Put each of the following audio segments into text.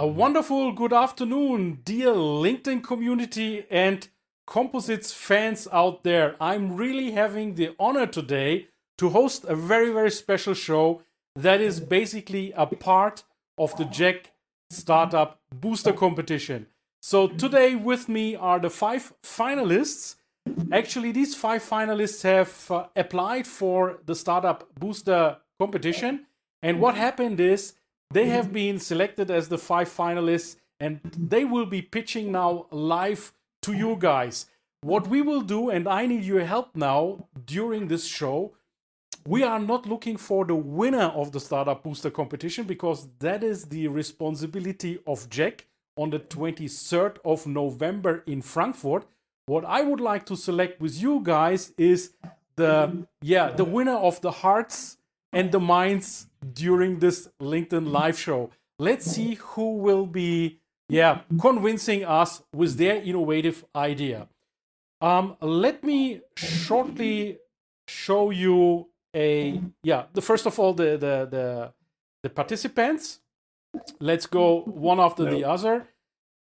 A wonderful good afternoon, dear LinkedIn community and composites fans out there. I'm really having the honor today to host a very, very special show that is basically a part of the JEC Startup Booster Competition. So, today with me are the five finalists. Actually, these five finalists have uh, applied for the Startup Booster Competition. And what happened is they mm-hmm. have been selected as the five finalists, and they will be pitching now live to you guys. What we will do, and I need your help now during this show, we are not looking for the winner of the Startup Booster competition because that is the responsibility of JEC on the 23rd of November in Frankfurt. What I would like to select with you guys is the yeah the winner of the hearts and the minds during this LinkedIn live show. Let's see who will be, yeah, convincing us with their innovative idea. Um, let me shortly show you a, yeah, the first of all, the, the, the, the participants. Let's go one after the other.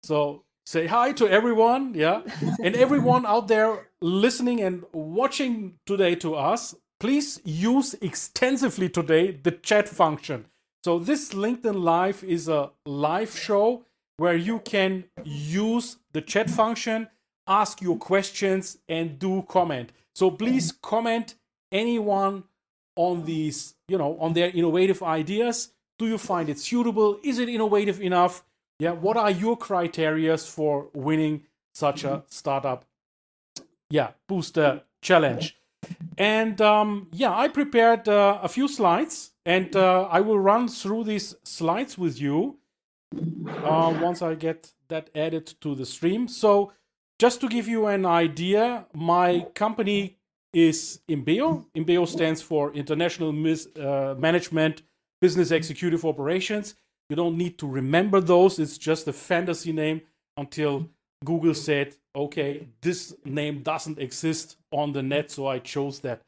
So say hi to everyone, yeah, and everyone out there listening and watching today to us please use extensively today the chat function. So this LinkedIn Live is a live show where you can use the chat function, ask your questions, and do comment. So please comment anyone on these, you know, on their innovative ideas. Do you find it suitable? Is it innovative enough? Yeah, what are your criterias for winning such a mm-hmm. startup? Yeah, booster challenge. And um, yeah, I prepared uh, a few slides, and uh, I will run through these slides with you uh, once I get that added to the stream. So, just to give you an idea, my company is Imbeo. Imbeo stands for International Mis- uh, Management Business Executive Operations. You don't need to remember those, it's just a fantasy name until Google said, okay, this name doesn't exist on the net, so I chose that.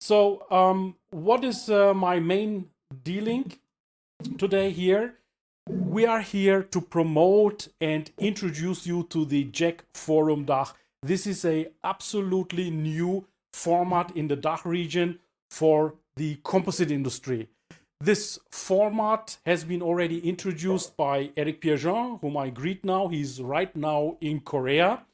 So, um, what is uh, my main dealing today here? We are here to promote and introduce you to the JEC Forum DACH. This is a absolutely new format in the DACH region for the composite industry. This format has been already introduced by Eric Pierrejean, whom I greet now. He's right now in Korea.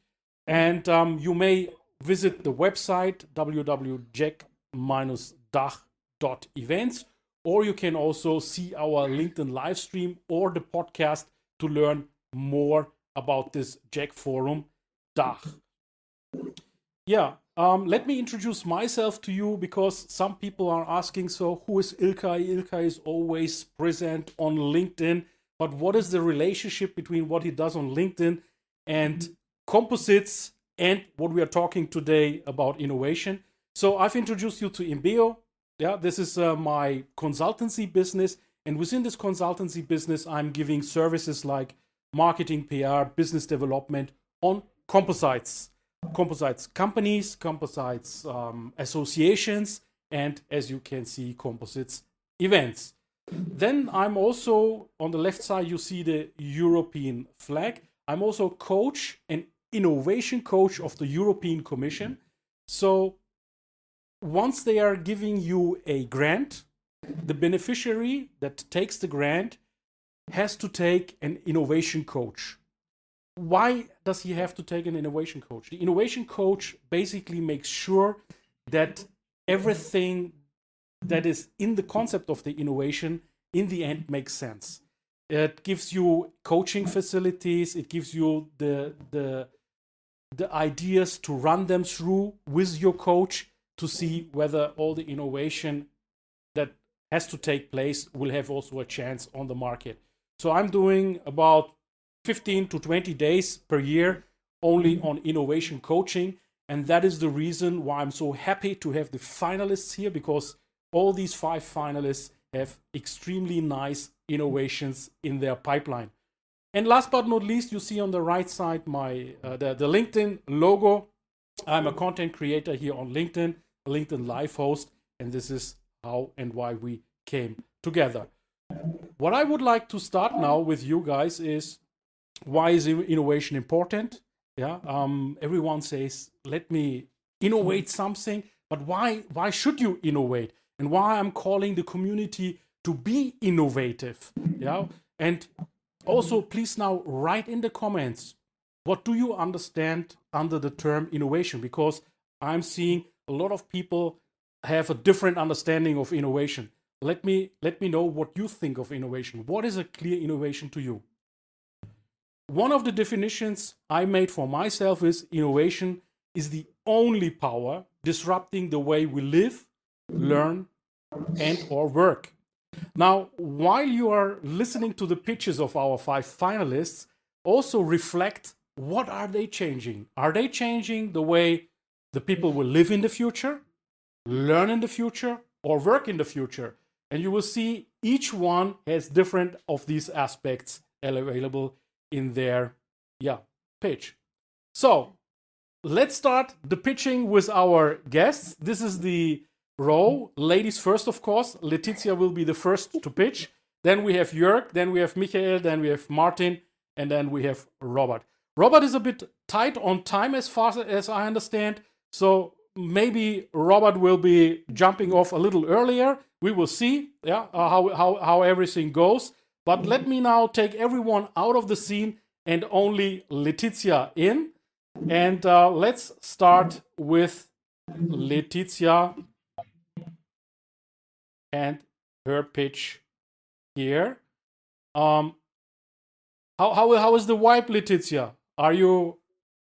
And um, you may visit the website www.jec-dach.events, or you can also see our LinkedIn live stream or the podcast to learn more about this JEC Forum DACH. Yeah, um, let me introduce myself to you because some people are asking, so who is Ilkay? Ilkay is always present on LinkedIn, but what is the relationship between what he does on LinkedIn and composites and what we are talking today about innovation? So I've introduced you to Imbeo. Yeah, this is uh, my consultancy business. And within this consultancy business, I'm giving services like marketing, PR, business development on composites composites companies, composites um, associations, and as you can see, composites events. Then I'm also on the left side, you see the European flag. I'm also coach and innovation coach of the European Commission. So once they are giving you a grant, the beneficiary that takes the grant has to take an innovation coach why does he have to take an innovation coach? The innovation coach basically makes sure that everything that is in the concept of the innovation in the end makes sense. It gives you coaching facilities, it gives you the the the ideas to run them through with your coach to see whether all the innovation that has to take place will have also a chance on the market. So I'm doing about 15 to 20 days per year only on innovation coaching. And that is the reason why I'm so happy to have the finalists here because all these five finalists have extremely nice innovations in their pipeline. And last but not least, you see on the right side my uh, the, the LinkedIn logo. I'm a content creator here on LinkedIn, LinkedIn Live host, and this is how and why we came together. What I would like to start now with you guys is why is innovation important? Yeah, um, everyone says, let me innovate something, but why? Why should you innovate? And why I'm calling the community to be innovative? Yeah, and also please now write in the comments what do you understand under the term innovation? Because I'm seeing a lot of people have a different understanding of innovation. Let me let me know what you think of innovation. What is a clear innovation to you? One of the definitions i made for myself is innovation is the only power disrupting the way we live learn and or work now while you are listening to the pitches of our five finalists also reflect what are they changing? Are they changing the way the people will live in the future learn in the future or work in the future? And you will see each one has different of these aspects available in their yeah pitch. So let's start the pitching with our guests. This is the row ladies first of course. Letizia will be the first to pitch. Then we have jörg then we have michael then we have martin and then we have robert. Robert is a bit tight on time as far as i understand so maybe robert will be jumping off a little earlier. We will see yeah uh, how, how how everything goes. But let me now take everyone out of the scene and only letizia in. And uh, let's start with letizia and her pitch here um how how, how is the wipe, letizia are you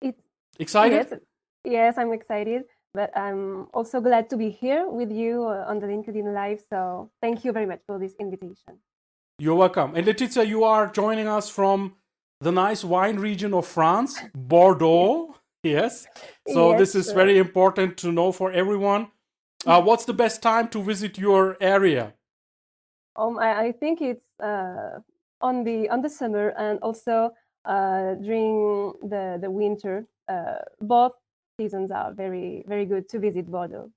it's, excited yes, yes i'm excited but I'm also glad to be here with you uh, on the LinkedIn Live. So thank you very much for this invitation. You're welcome. And Letizia, you are joining us from the nice wine region of France, Bordeaux. Yes. So yes, this is sure. very important to know for everyone. Uh, what's the best time to visit your area? Um, I, I think it's uh, on the on the summer and also uh, during the the winter. Uh, both seasons are very very good to visit Bordeaux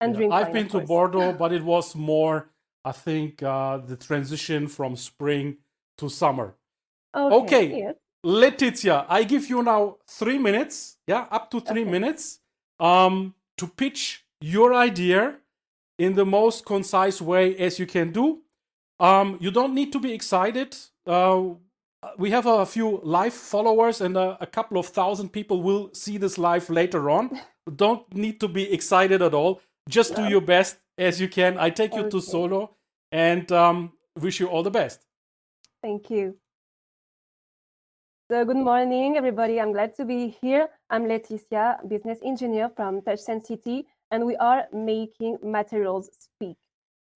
and yeah, drink. I've wine, been to Bordeaux, but it was more, I think, uh, the transition from spring to summer. Okay. okay. Yes. Letizia, I give you now three minutes, yeah, up to three okay. minutes, um, to pitch your idea in the most concise way as you can do. Um, you don't need to be excited. Uh, we have a few live followers and a, a, couple of thousand people will see this live later on. Don't need to be excited at all. Just do your best as you can. I take you to solo and um, wish you all the best. Thank you. So good morning, everybody. I'm glad to be here. I'm Leticia, business engineer from TouchSensity, and we are making materials speak.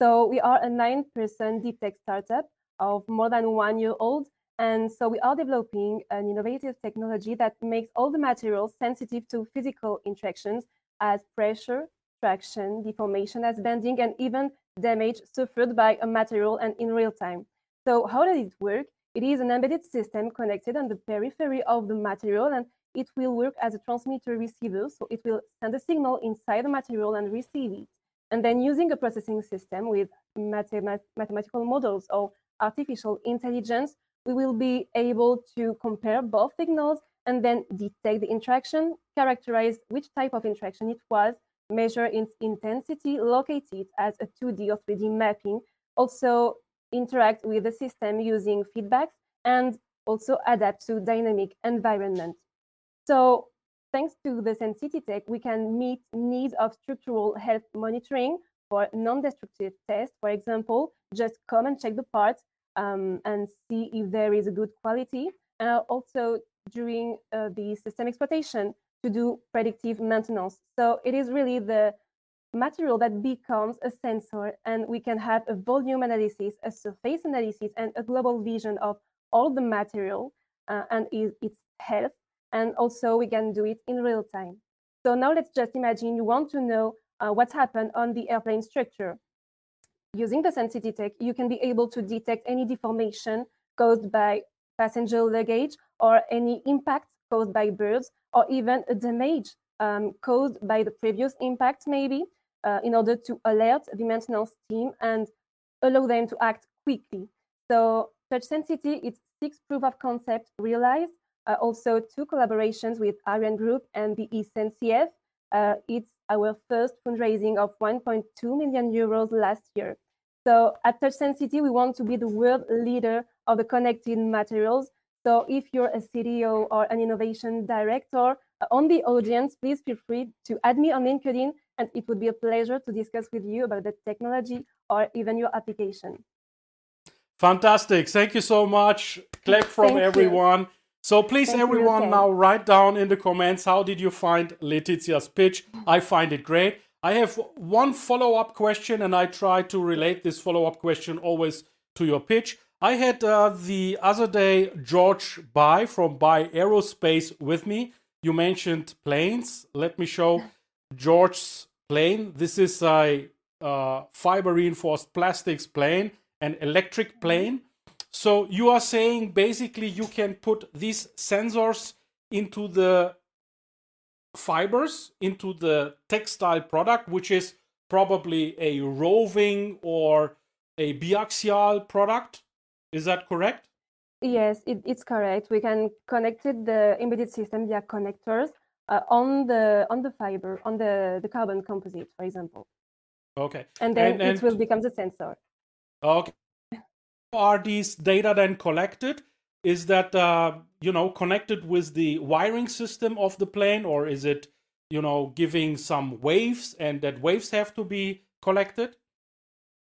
So we are a nine-person deep tech startup of more than one year old and so we are developing an innovative technology that makes all the materials sensitive to physical interactions as pressure, traction, deformation as bending, and even damage suffered by a material and in real time. So how does it work? It is an embedded system connected on the periphery of the material and it will work as a transmitter receiver. So it will send a signal inside the material and receive it. And then using a processing system with mathematical models or artificial intelligence, we will be able to compare both signals and then detect the interaction, characterize which type of interaction it was, measure its intensity, locate it as a 2D or 3D mapping, also interact with the system using feedbacks, and also adapt to dynamic environment. So thanks to the Sensity Tech, we can meet needs of structural health monitoring for non-destructive tests. For example, just come and check the parts um, and see if there is a good quality. And also during uh, the system exploitation to do predictive maintenance. So it is really the material that becomes a sensor and we can have a volume analysis, a surface analysis, and a global vision of all the material uh, and its health. And also we can do it in real time. So now let's just imagine you want to know uh, what's happened on the airplane structure. Using the Sensity Tech, you can be able to detect any deformation caused by passenger luggage or any impact caused by birds or even a damage um, caused by the previous impact maybe uh, in order to alert the maintenance team and allow them to act quickly. So Touch Sensity, it's six proof of concept realized, uh, also two collaborations with Ariane Group and the SNCF. Uh, it's our first fundraising of 1.2 million euros last year. So at Touch Sensity, we want to be the world leader of the connected materials. So if you're a CTO or an innovation director uh, on the audience, please feel free to add me on LinkedIn, and it would be a pleasure to discuss with you about the technology or even your application. Fantastic. Thank you so much. Clap from Thank everyone. You. So please, Thank everyone, now write down in the comments how did you find Letitia's pitch? I find it great. I have one follow up question, and I try to relate this follow up question always to your pitch. I had uh, the other day George Bye from Bye Aerospace with me. You mentioned planes. Let me show George's plane. This is a uh, fiber reinforced plastics plane, an electric plane. So you are saying basically you can put these sensors into the fibers, into the textile product, which is probably a roving or a biaxial product. Is that correct? Yes, it, it's correct. We can connect it, the embedded system via connectors uh, on the on the fiber, on the, the carbon composite, for example. Okay. And then and, and... it will become the sensor. Okay are these data then collected? Is that uh, you know connected with the wiring system of the plane, or is it you know giving some waves, and that waves have to be collected?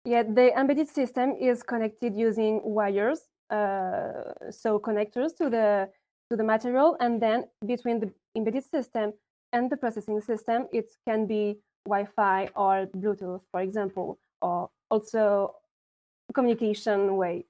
Yeah, the embedded system is connected using wires, uh, so connectors to the to the material, and then between the embedded system and the processing system, it can be Wi-Fi or Bluetooth, for example, or also communication way.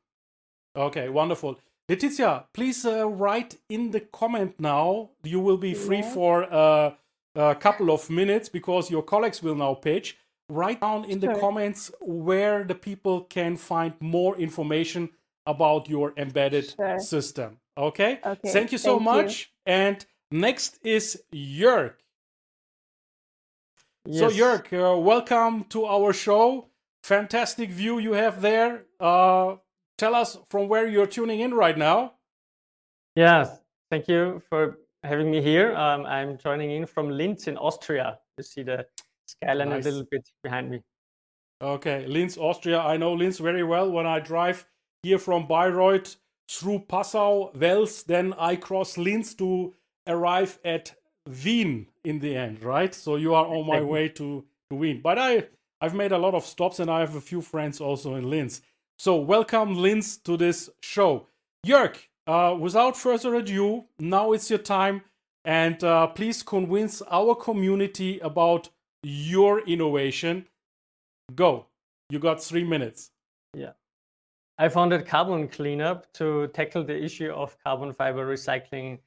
Okay, wonderful. Letitia, please uh, write in the comment now. You will be free yes. for uh, a couple of minutes because your colleagues will now pitch. Write down in sure. the comments where the people can find more information about your embedded sure. system. Okay? okay? Thank you so Thank much. You. And next is Jörg. Yes. So, Jörg, uh, welcome to our show fantastic view you have there. Uh, tell us from where you're tuning in right now. Yes, thank you for having me here. Um, I'm joining in from Linz in Austria. You see the skyline nice. a little bit behind me. Okay, Linz, Austria. I know Linz very well. When I drive here from Bayreuth through Passau, Wels, then I cross Linz to arrive at Wien in the end, right? So you are on my way to, to Wien. But I I've made a lot of stops and I have a few friends also in Linz. So welcome Linz to this show. Jörg, uh, without further ado, now it's your time and uh, please convince our community about your innovation. Go. You got three minutes. Yeah. I founded Carbon Cleanup to tackle the issue of carbon fiber recycling.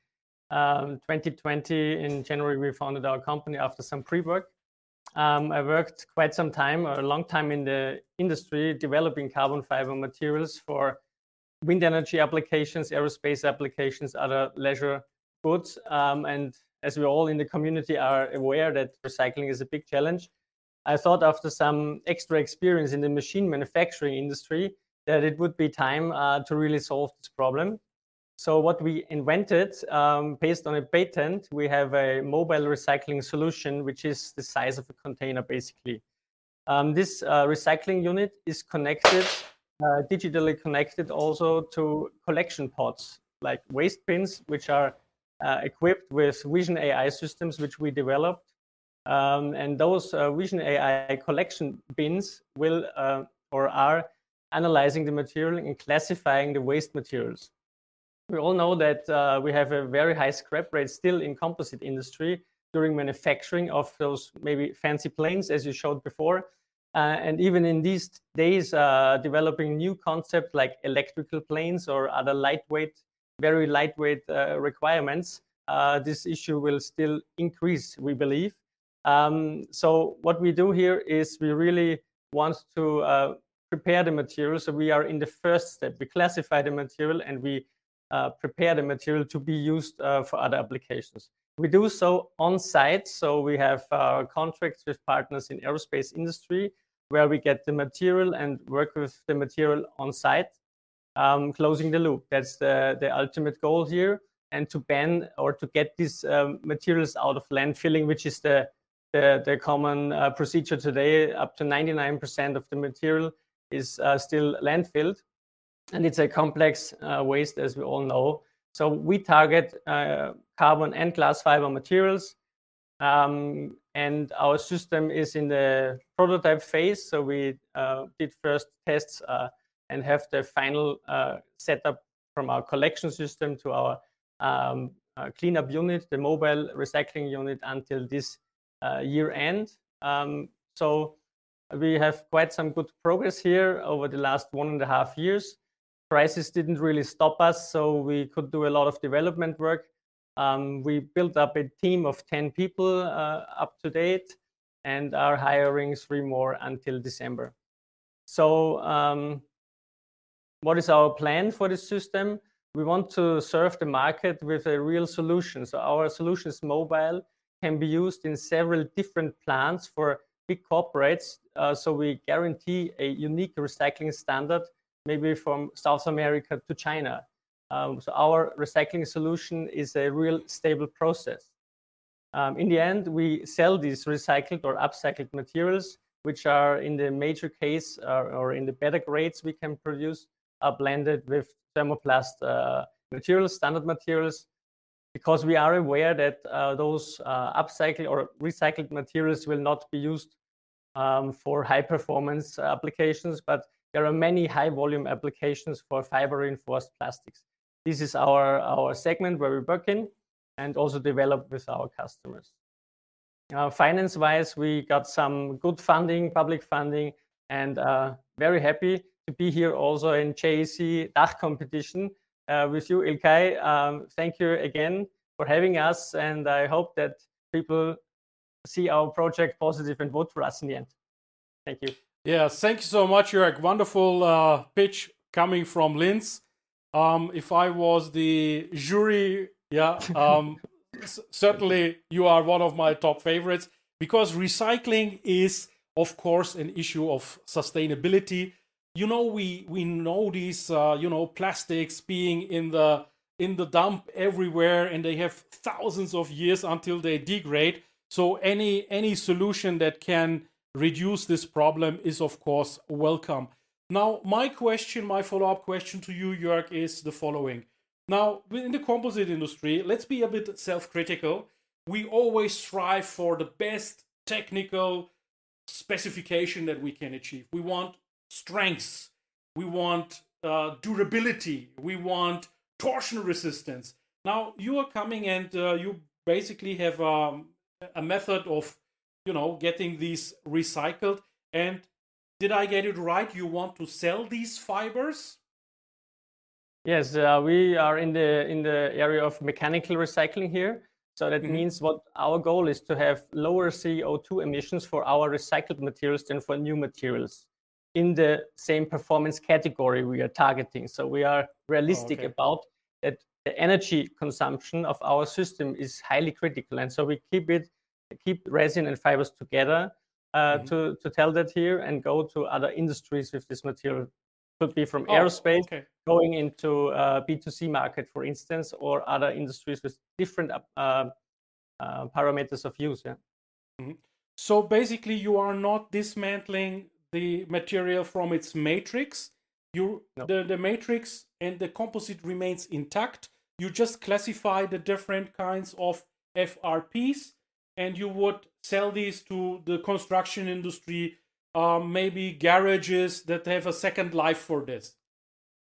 Um, 2020 in January, we founded our company after some pre work. Um, I worked quite some time, a long time in the industry, developing carbon fiber materials for wind energy applications, aerospace applications, other leisure goods. Um, and as we all in the community are aware that recycling is a big challenge, I thought after some extra experience in the machine manufacturing industry that it would be time uh, to really solve this problem. So what we invented, um, based on a patent, we have a mobile recycling solution, which is the size of a container, basically. Um, this uh, recycling unit is connected, uh, digitally connected also to collection pods, like waste bins, which are uh, equipped with Vision AI systems, which we developed. Um, and those uh, Vision AI collection bins will uh, or are analyzing the material and classifying the waste materials we all know that uh, we have a very high scrap rate still in composite industry. during manufacturing of those maybe fancy planes, as you showed before. Uh, and even in these days, uh, developing new concepts like electrical planes or other lightweight, very lightweight uh, requirements, uh, this issue will still increase, we believe. Um, so what we do here is we really want to uh, prepare the material. So we are in the first step. We classify the material and we prepare the material to be used for other applications. We do so on site. So we have uh, contracts with partners in aerospace industry where we get the material and work with the material on site, um, closing the loop. That's the, the ultimate goal here. And to ban or to get these um, materials out of landfilling, which is the, the, the common uh, procedure today, up to 99% of the material is uh, still landfilled. And it's a complex uh, waste, as we all know. So we target uh, carbon and glass fiber materials. Um, and our system is in the prototype phase. So we uh, did first tests uh, and have the final uh, setup from our collection system to our um, uh, cleanup unit, the mobile recycling unit until this year end. Um, so we have quite some good progress here over the last one and a half years crisis didn't really stop us, so we could do a lot of development work. Um, we built up a team of 10 people uh, up to date and are hiring three more until December. So, um, what is our plan for this system? We want to serve the market with a real solution. So, our solution is mobile, can be used in several different plants for big corporates. Uh, so, we guarantee a unique recycling standard maybe from South America to China. Um, so our recycling solution is a real stable process. Um, in the end, we sell these recycled or upcycled materials, which are in the major case uh, or in the better grades we can produce, are blended with thermoplast uh, materials, standard materials, because we are aware that uh, those uh, upcycled or recycled materials will not be used um, for high performance applications, but there are many high volume applications for fiber reinforced plastics. This is our, our segment where we work in and also develop with our customers. Uh, finance wise, we got some good funding, public funding, and uh, very happy to be here also in JEC DACH competition uh, with you, Ilkay. Um, thank you again for having us, and I hope that people see our project positive and vote for us in the end. Thank you. Yeah, thank you so much, Jörg. Wonderful uh, pitch coming from Linz. Um, if I was the jury, yeah, um, certainly you are one of my top favorites because recycling is, of course, an issue of sustainability. You know, we we know these, uh, you know, plastics being in the in the dump everywhere, and they have thousands of years until they degrade. So any any solution that can reduce this problem is, of course, welcome. Now, my question, my follow up question to you, Jörg, is the following. Now, in the composite industry, let's be a bit self critical. We always strive for the best technical specification that we can achieve. We want strengths, we want uh, durability, we want torsion resistance. Now, you are coming and uh, you basically have um, a method of you know, getting these recycled. And did I get it right? You want to sell these fibers? Yes, uh, we are in the in the area of mechanical recycling here. So that mm-hmm. means what our goal is to have lower CO2 emissions for our recycled materials than for new materials in the same performance category we are targeting. So we are realistic oh, okay. about that the energy consumption of our system is highly critical. And so we keep it keep resin and fibers together uh, mm-hmm. to, to tell that here and go to other industries with this material. Could be from oh, aerospace okay. going into uh, B2C market, for instance, or other industries with different uh, uh, parameters of use. Yeah. Mm-hmm. So basically, you are not dismantling the material from its matrix. You no. the, the matrix and the composite remains intact. You just classify the different kinds of FRPs and you would sell these to the construction industry, um, maybe garages that have a second life for this.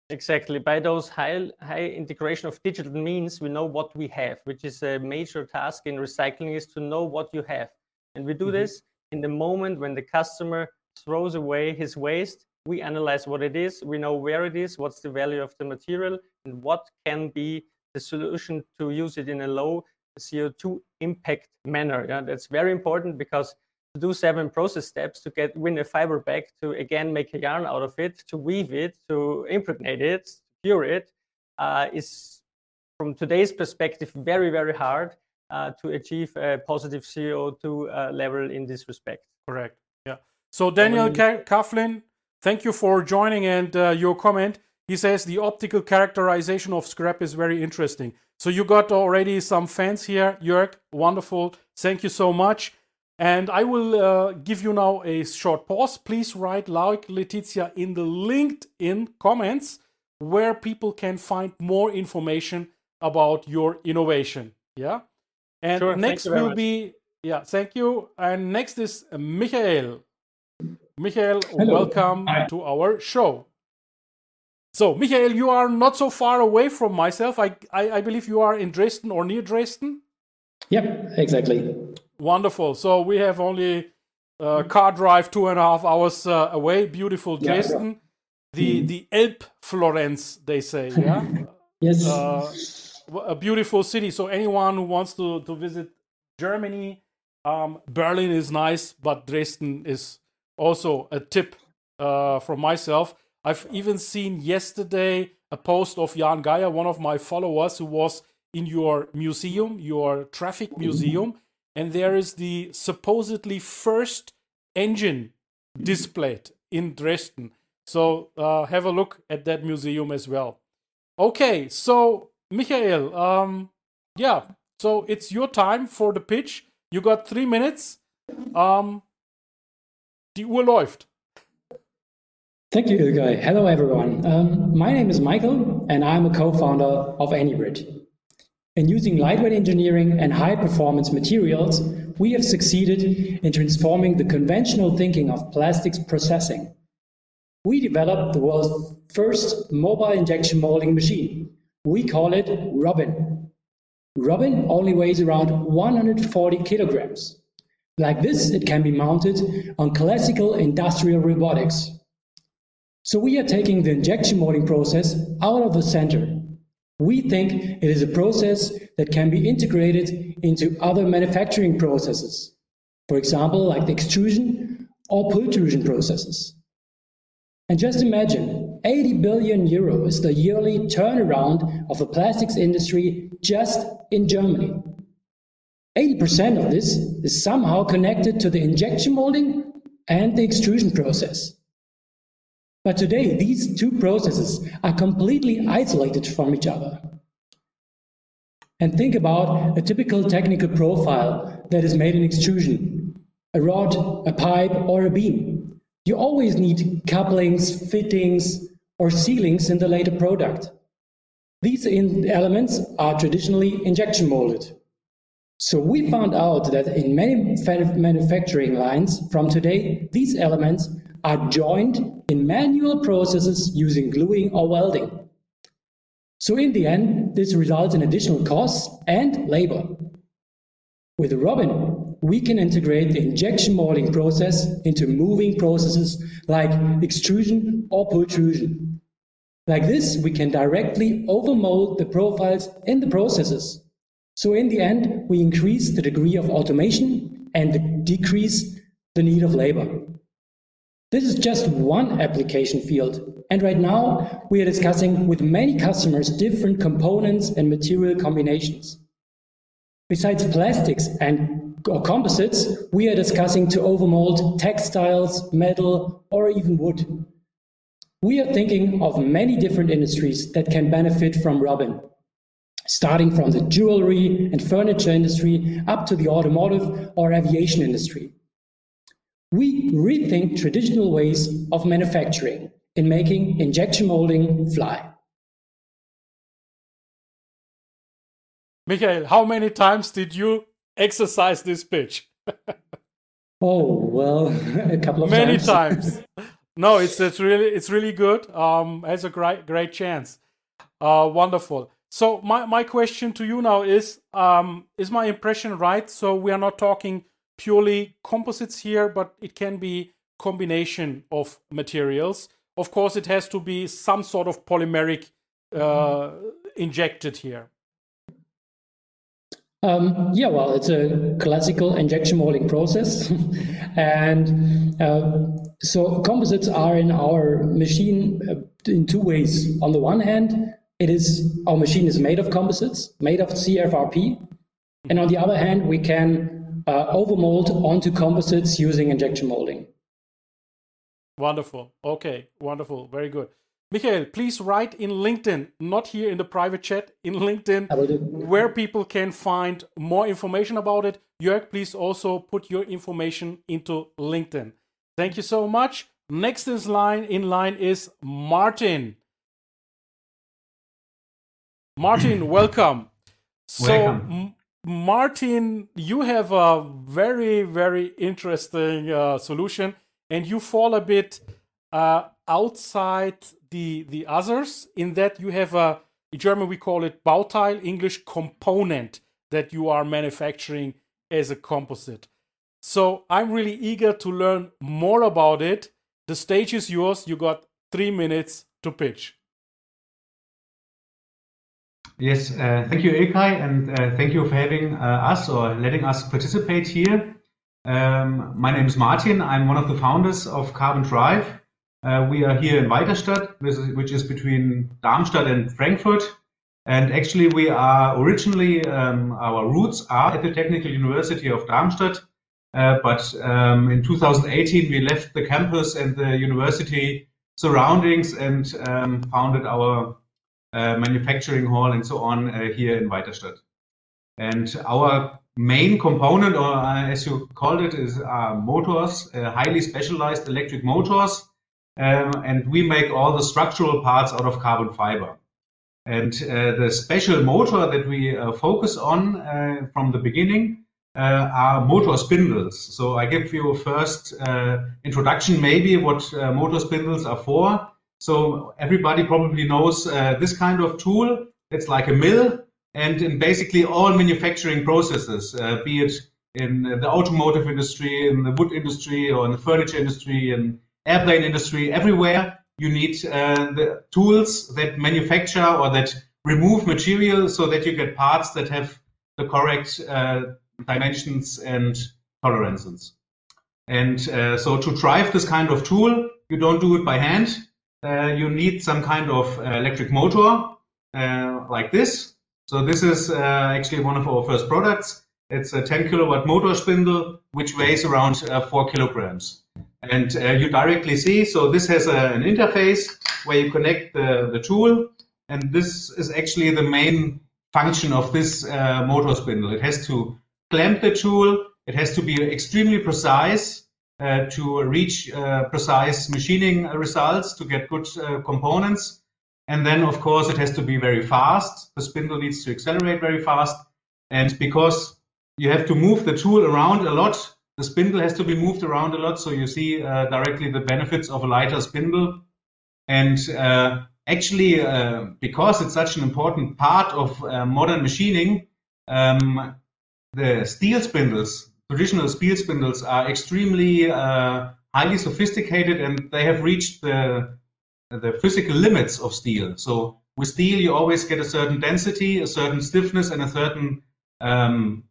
Exactly. By those high high integration of digital means, we know what we have, which is a major task in recycling is to know what you have. And we do mm-hmm. this in the moment when the customer throws away his waste. We analyze what it is, we know where it is, what's the value of the material, and what can be the solution to use it in a low CO2 impact manner. Yeah, that's very important because to do seven process steps to get win a fiber back, to again make a yarn out of it, to weave it, to impregnate it, to cure it, uh, is from today's perspective very very hard uh, to achieve a positive CO2 uh, level in this respect. Correct. Yeah. So Daniel Kaflin, thank you for joining and uh, your comment. He says the optical characterization of scrap is very interesting. So you got already some fans here, Jörg. Wonderful. Thank you so much. And I will uh, give you now a short pause. Please write like Letizia in the LinkedIn comments where people can find more information about your innovation. Yeah. And sure, next will much. be yeah, thank you. And next is Michael. Michael, Hello. welcome Hi. to our show. So, Michael, you are not so far away from myself. I, I, I believe you are in Dresden or near Dresden. Yep, exactly. Wonderful. So we have only uh, car drive two and a half hours uh, away. Beautiful Dresden. Yeah, the mm. the Elb Florence, they say. Yeah. yes. Uh, a beautiful city. So anyone who wants to to visit Germany, um, Berlin is nice, but Dresden is also a tip uh, from myself. I've even seen yesterday a post of Jan Geier, one of my followers, who was in your museum, your traffic museum, and there is the supposedly first engine displayed in Dresden. So uh, have a look at that museum as well. Okay, so Michael, um, yeah, so it's your time for the pitch. You got three minutes. Um, die Uhr läuft. Thank you, Ilkay. Hello, everyone. Um, my name is Michael, and I'm a co-founder of Anybrid. In using lightweight engineering and high-performance materials, we have succeeded in transforming the conventional thinking of plastics processing. We developed the world's first mobile injection molding machine. We call it Robin. Robin only weighs around 140 kilograms. Like this, it can be mounted on classical industrial robotics. So we are taking the injection molding process out of the center. We think it is a process that can be integrated into other manufacturing processes. For example, like the extrusion or pultrusion processes. And just imagine, 80 billion euro is the yearly turnaround of the plastics industry just in Germany. 80% of this is somehow connected to the injection molding and the extrusion process. But today, these two processes are completely isolated from each other. And think about a typical technical profile that is made in extrusion a rod, a pipe, or a beam. You always need couplings, fittings, or sealings in the later product. These elements are traditionally injection molded. So we found out that in many manufacturing lines from today, these elements are joined in manual processes using gluing or welding. So in the end, this results in additional costs and labor. With Robin, we can integrate the injection molding process into moving processes like extrusion or pultrusion. Like this, we can directly overmold the profiles in the processes. So in the end, we increase the degree of automation and decrease the need of labor. This is just one application field, and right now we are discussing with many customers different components and material combinations. Besides plastics and composites, we are discussing to overmold textiles, metal, or even wood. We are thinking of many different industries that can benefit from Robin, starting from the jewelry and furniture industry up to the automotive or aviation industry. We rethink traditional ways of manufacturing in making injection molding fly. Michael, how many times did you exercise this pitch? oh, well, a couple of Many times. times. no, it's it's really it's really good. Um, has a great great chance. Uh, wonderful. So my my question to you now is um, is my impression right? So we are not talking purely composites here, but it can be combination of materials. Of course, it has to be some sort of polymeric uh, injected here. Um, yeah, well, it's a classical injection molding process. and uh, so composites are in our machine uh, in two ways. On the one hand, it is our machine is made of composites, made of CFRP. And on the other hand, we can uh, overmold onto composites using injection molding. Wonderful. Okay, wonderful. Very good. Michael, please write in LinkedIn, not here in the private chat, in LinkedIn, where people can find more information about it. Jörg, please also put your information into LinkedIn. Thank you so much. Next in line in line is Martin. Martin, welcome. So, welcome. Martin, you have a very, very interesting uh, solution, and you fall a bit uh, outside the the others in that you have a in German we call it Bauteil, English component that you are manufacturing as a composite. So I'm really eager to learn more about it. The stage is yours. You got three minutes to pitch. Yes, uh, thank you, Ilkay, and uh, thank you for having uh, us or letting us participate here. Um, my name is Martin. I'm one of the founders of Carbon Drive. Uh, we are here in Weiterstadt, which is between Darmstadt and Frankfurt. And actually, we are originally, um, our roots are at the Technical University of Darmstadt. Uh, but um, in 2018, we left the campus and the university surroundings and um, founded our manufacturing hall and so on uh, here in Weiterstadt. And our main component, or uh, as you called it, is motors, highly specialized electric motors um, and we make all the structural parts out of carbon fiber. And uh, the special motor that we uh, focus on uh, from the beginning uh, are motor spindles. So I give you a first uh, introduction, maybe what uh, motor spindles are for. So everybody probably knows this kind of tool. It's like a mill, and in basically all manufacturing processes, be it in the automotive industry, in the wood industry, or in the furniture industry, and airplane industry, everywhere you need uh, the tools that manufacture or that remove material so that you get parts that have the correct uh, dimensions and tolerances. And uh, so to drive this kind of tool, you don't do it by hand. Uh, you need some kind of uh, electric motor uh, like this. So this is actually one of our first products. It's a 10 kilowatt motor spindle, which weighs around four kilograms. And you directly see, so this has a, an interface where you connect the, the tool. And this is actually the main function of this uh, motor spindle. It has to clamp the tool. It has to be extremely precise to reach uh, precise machining results to get good uh, components. And then, of course, it has to be very fast. The spindle needs to accelerate very fast. And because you have to move the tool around a lot, the spindle has to be moved around a lot, so you see uh, directly the benefits of a lighter spindle. And uh, actually, uh, because it's such an important part of uh, modern machining, um, the steel spindles, traditional steel spindles, are extremely uh, highly sophisticated, and they have reached the the physical limits of steel. So with steel, you always get a certain density, a certain stiffness, and a certain um,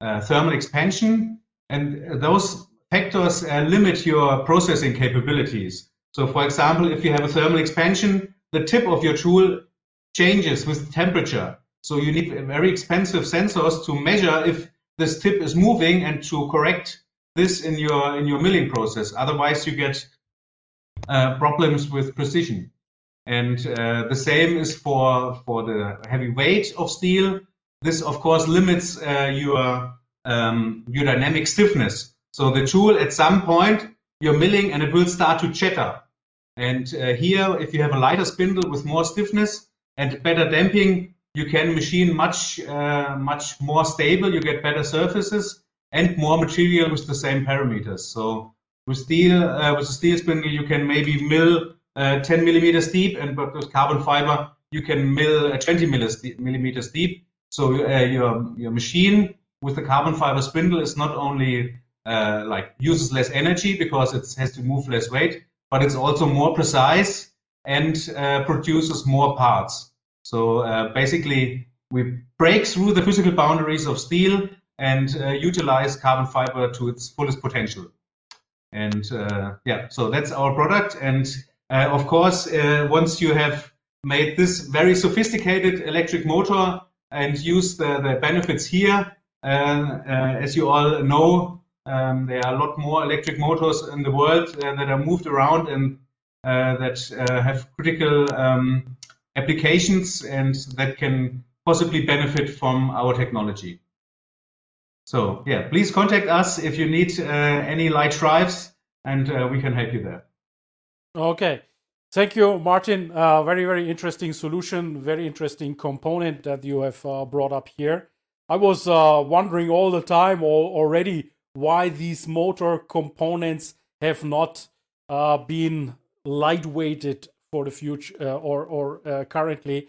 uh, thermal expansion and those factors uh, limit your processing capabilities. So for example, if you have a thermal expansion, the tip of your tool changes with temperature. So you need very expensive sensors to measure if this tip is moving and to correct this in your in your milling process. Otherwise, you get uh, problems with precision. And uh, the same is for for the heavy weight of steel. This, of course, limits uh, your um, your dynamic stiffness. So the tool at some point you're milling and it will start to chatter. And uh, here, if you have a lighter spindle with more stiffness and better damping, you can machine much uh, much more stable. You get better surfaces and more material with the same parameters. So with steel, uh, with a steel spindle, you can maybe mill uh, 10 millimeters deep, and but with carbon fiber, you can mill uh, 20 millimeters deep. So your your machine with the carbon fiber spindle is not only like uses less energy because it has to move less weight, but it's also more precise and produces more parts. So basically, we break through the physical boundaries of steel and uh, utilize carbon fiber to its fullest potential. And uh, yeah, so that's our product. And uh, of course, uh, once you have made this very sophisticated electric motor and use the, the benefits here, uh, uh, as you all know, um, there are a lot more electric motors in the world that are moved around and that have critical um, applications and that can possibly benefit from our technology. So yeah, please contact us if you need uh, any light drives, and uh, we can help you there. Okay. Thank you, Martin. Uh, very, very interesting solution, very interesting component that you have uh, brought up here. I was uh, wondering all the time already why these motor components have not uh, been lightweighted for the future or, or currently.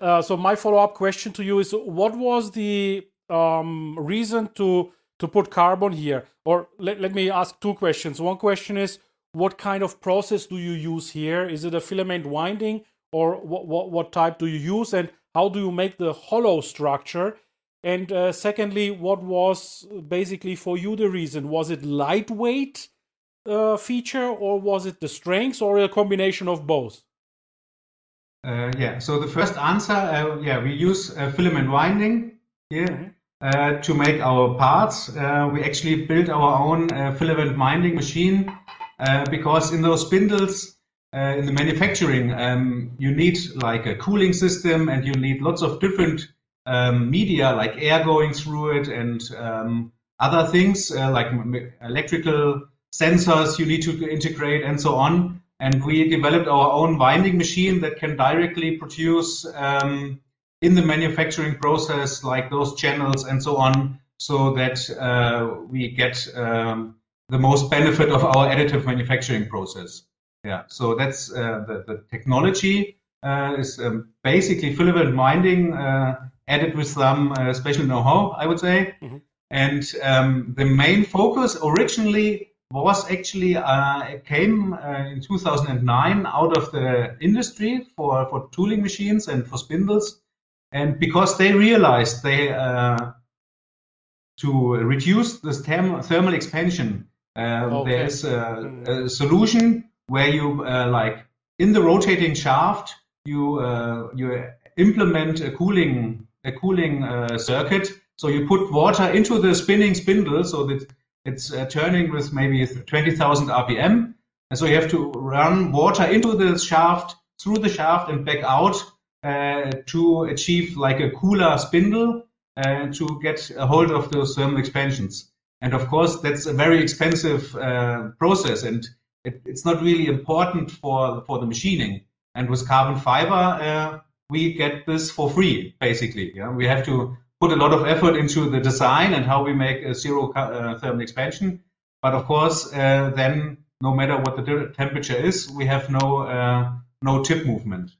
so my follow-up question to you is: What was the um, reason to to put carbon here? Or let, let me ask two questions. One question is what kind of process do you use here? Is it a filament winding or what, what, what type do you use? And how do you make the hollow structure? And uh, secondly, what was basically for you the reason? Was it lightweight uh, feature or was it the strength or a combination of both? Uh, yeah, so the first answer, uh, yeah, we use uh, filament winding here. Mm -hmm. Uh, to make our parts. Uh, we actually built our own uh, filament winding machine uh, because in those spindles, uh, in the manufacturing, um, you need like a cooling system and you need lots of different um, media like air going through it and um, other things like electrical sensors you need to integrate and so on. And we developed our own winding machine that can directly produce um, in the manufacturing process, like those channels and so on, so that uh, we get um, the most benefit of our additive manufacturing process. Yeah, so that's uh, the, the technology uh, is um, basically filament winding uh, added with some uh, special know-how, I would say. Mm-hmm. And um, the main focus originally was actually uh, came uh, in 2009 out of the industry for, for tooling machines and for spindles and because they realized they uh, to reduce this therm- thermal expansion, uh, okay. there's a, a, solution where you uh, like in the rotating shaft you uh, you implement a cooling a cooling uh, circuit. So you put water into the spinning spindle so that it's uh, turning with maybe 20,000 RPM. And so you have to run water into the shaft, through the shaft, and back out uh, to achieve like a cooler spindle uh, to get a hold of those thermal expansions. And of course, that's a very expensive uh, process, and it, it's not really important for for the machining. And with carbon fiber, we get this for free, basically. Yeah? We have to put a lot of effort into the design and how we make a zero uh, thermal expansion. But of course, uh, then no matter what the temperature is, we have no uh, no tip movement.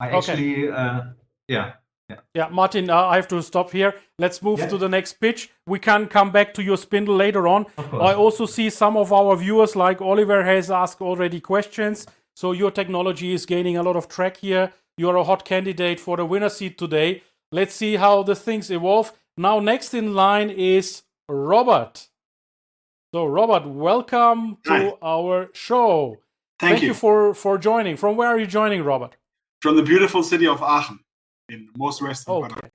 I okay. actually, uh, yeah. Yeah. yeah, Martin, uh, I have to stop here. Let's move yeah. to the next pitch. We can come back to your spindle later on. I also see some of our viewers, like Oliver, has asked already questions. So your technology is gaining a lot of track here. You're a hot candidate for the winner seat today. Let's see how the things evolve. Now, next in line is Robert. So, Robert, welcome to our show. Thank, Thank you. you for for joining. From where are you joining, Robert? from the beautiful city of Aachen in most western okay.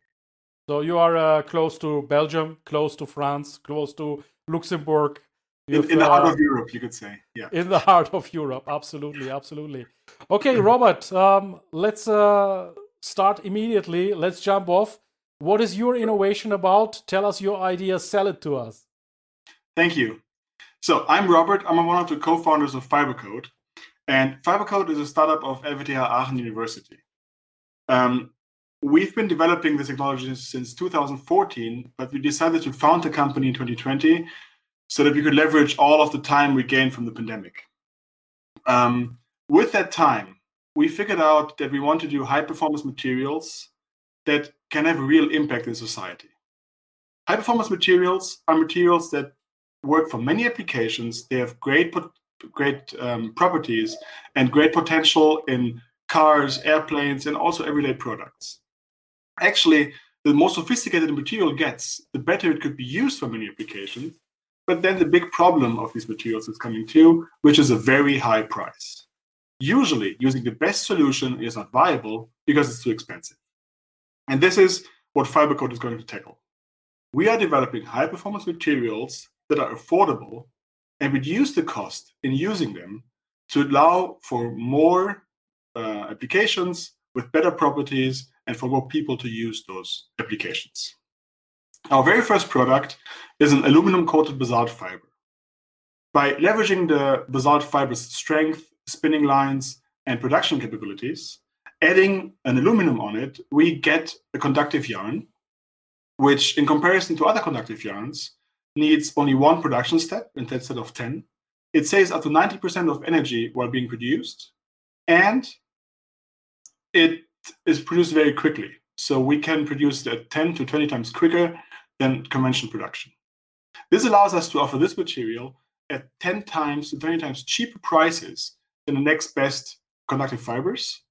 So you are uh, close to Belgium, close to France, close to Luxembourg. In, in, the heart uh, of Europe, you could say. Yeah. In the heart of Europe, absolutely, absolutely. Okay, Robert, um, let's uh, start immediately. Let's jump off. What is your innovation about? Tell us your idea. Sell it to us. Thank you. So I'm Robert. I'm one of the co-founders of FibreCoat. And FibreCoat is a startup of RWTH Aachen University. Um, we've been developing this technology since 2014, but we decided to found the company in 2020 so that we could leverage all of the time we gained from the pandemic. Um, with that time, we figured out that we want to do high performance materials that can have a real impact in society. High performance materials are materials that work for many applications. They have great great um, properties and great potential in cars, airplanes, and also everyday products. Actually, the more sophisticated the material gets, the better it could be used for many applications. But then the big problem of these materials is coming too, which is a very high price. Usually, using the best solution is not viable because it's too expensive. And this is what FibreCoat is going to tackle. We are developing high performance materials that are affordable and reduce the cost in using them to allow for more uh, applications with better properties and for more people to use those applications. Our very first product is an aluminum coated basalt fiber. By leveraging the basalt fiber's strength, spinning lines, and production capabilities, adding an aluminum on it, we get a conductive yarn, which, in comparison to other conductive yarns, needs only one production step instead of 10. It saves up to 90% of energy while being produced, and it is produced very quickly. So we can produce it 10 to 20 times quicker than conventional production. This allows us to offer this material at 10 times to 20 times cheaper prices than the next best conductive fibers,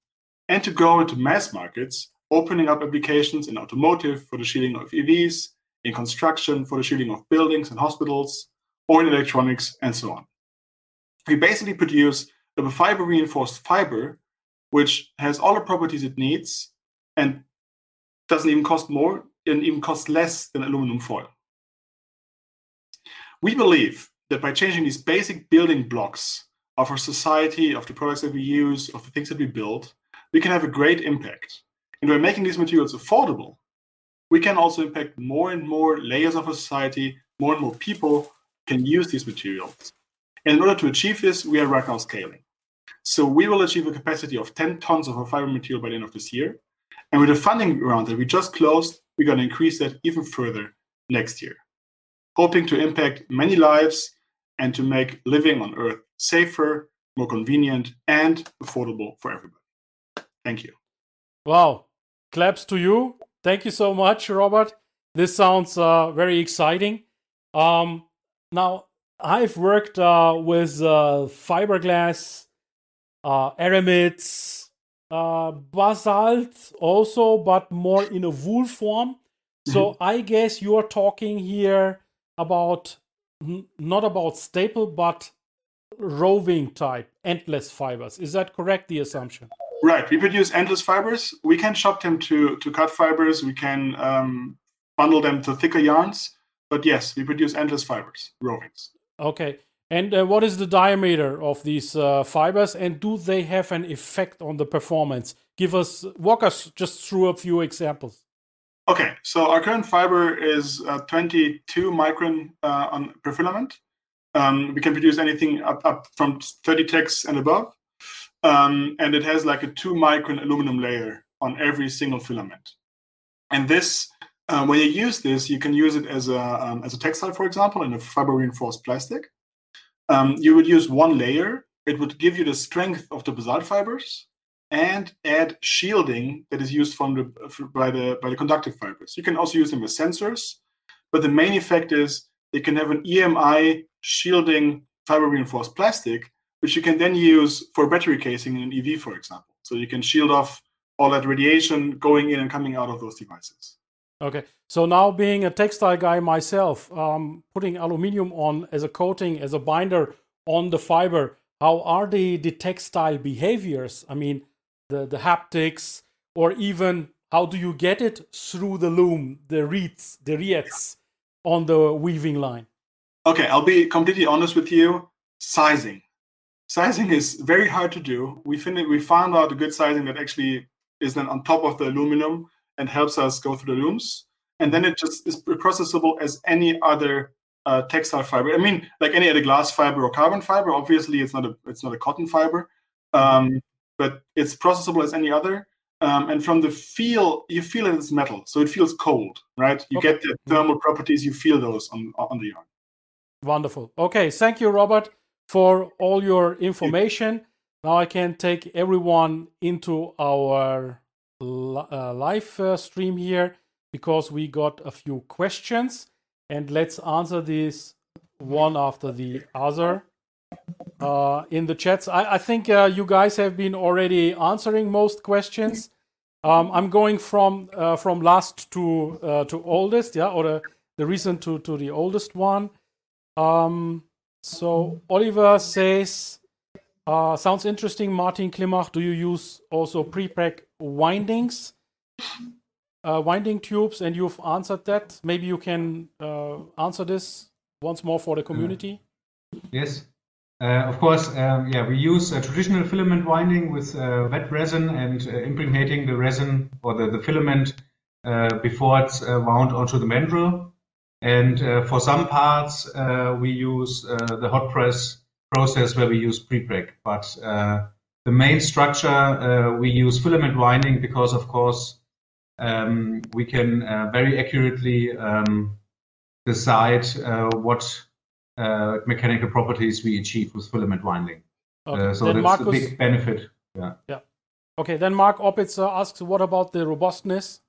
and to go into mass markets, opening up applications in automotive for the shielding of EVs, in construction for the shielding of buildings and hospitals, or in electronics, and so on. We basically produce a fiber reinforced fiber which has all the properties it needs and doesn't even cost more and even costs less than aluminum foil. We believe that by changing these basic building blocks of our society, of the products that we use, of the things that we build, we can have a great impact. And by making these materials affordable, we can also impact more and more layers of our society, more and more people can use these materials. And in order to achieve this, we are right now scaling. So we will achieve a capacity of 10 tons of our fiber material by the end of this year. And with the funding round that we just closed, we're going to increase that even further next year, hoping to impact many lives and to make living on Earth safer, more convenient, and affordable for everybody. Thank you. Wow. Claps to you. Thank you so much, Robert. This sounds uh, very exciting. Um, now, I've worked uh, with uh, fiberglass uh, aramids, uh, basalt also, but more in a wool form. So mm-hmm. I guess you are talking here about n- not about staple, but roving type endless fibers. Is that correct? The assumption. Right. We produce endless fibers. We can chop them to to cut fibers. We can um, bundle them to thicker yarns. But yes, we produce endless fibers, rovings. Okay. And uh, what is the diameter of these uh, fibers, and do they have an effect on the performance? Give us, walk us just through a few examples. Okay, so our current fiber is uh, 22 micron uh, on per filament. Um, we can produce anything up, up from 30 tex and above, um, and it has like a two micron aluminum layer on every single filament. And this, uh, when you use this, you can use it as a um, as a textile, for example, in a fiber reinforced plastic um, you would use one layer. It would give you the strength of the basalt fibers and add shielding that is used from the, by, the, by the conductive fibers. You can also use them as sensors, but the main effect is they can have an EMI shielding fiber reinforced plastic, which you can then use for battery casing in an EV, for example. So you can shield off all that radiation going in and coming out of those devices. Okay, so now being a textile guy myself, um, putting aluminium on as a coating, as a binder on the fiber, how are the, the textile behaviors? I mean, the, the haptics, or even how do you get it through the loom, the reeds, the riettes on the weaving line? Okay, I'll be completely honest with you. Sizing. Sizing is very hard to do. We, fin- we found out a good sizing that actually is then on top of the aluminum and helps us go through the looms. And then it just is processable as any other uh, textile fiber. I mean, like any other glass fiber or carbon fiber. Obviously, it's not a it's not a cotton fiber, um, but it's processable as any other. Um, and from the feel, you feel it is metal, so it feels cold, right? You okay. get the thermal properties. You feel those on on the yarn. Wonderful. Okay, thank you, Robert, for all your information. Now I can take everyone into our uh, live uh, stream here because we got a few questions and let's answer these one after the other uh, in the chats. I, I think uh, you guys have been already answering most questions. Um, I'm going from uh, from last to uh, to oldest, yeah, or the, the recent to to the oldest one. Um, so Oliver says, uh, sounds interesting. Martin Klimach, do you use also pre-preg windings, uh, winding tubes? And you've answered that. Maybe you can uh, answer this once more for the community. Yes. Uh, of course, um, yeah, we use a traditional filament winding with uh, wet resin and uh, impregnating the resin or the, the filament before it's wound onto the mandrel. And uh, for some parts, uh, we use uh, the hot press process where we use pre-preg. But the main structure, we use filament winding because, of course, um, we can very accurately um, decide what uh, mechanical properties we achieve with filament winding. Okay. Uh, so then that's Marcus, a big benefit. Yeah. Yeah. Okay. Then Mark Opitzer asks, what about the robustness?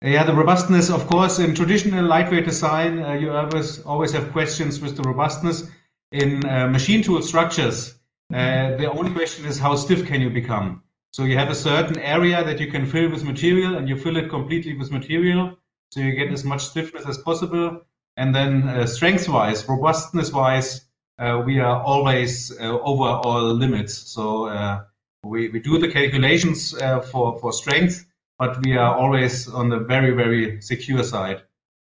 Yeah, the robustness, of course, in traditional lightweight design, uh, you always always have questions with the robustness. In uh, machine tool structures, uh, the only question is how stiff can you become? So you have a certain area that you can fill with material, and you fill it completely with material, so you get as much stiffness as possible. And then uh, strength-wise, robustness-wise, uh, we are always uh, over all limits. So we, we do the calculations for for strength but we are always on the very, very secure side.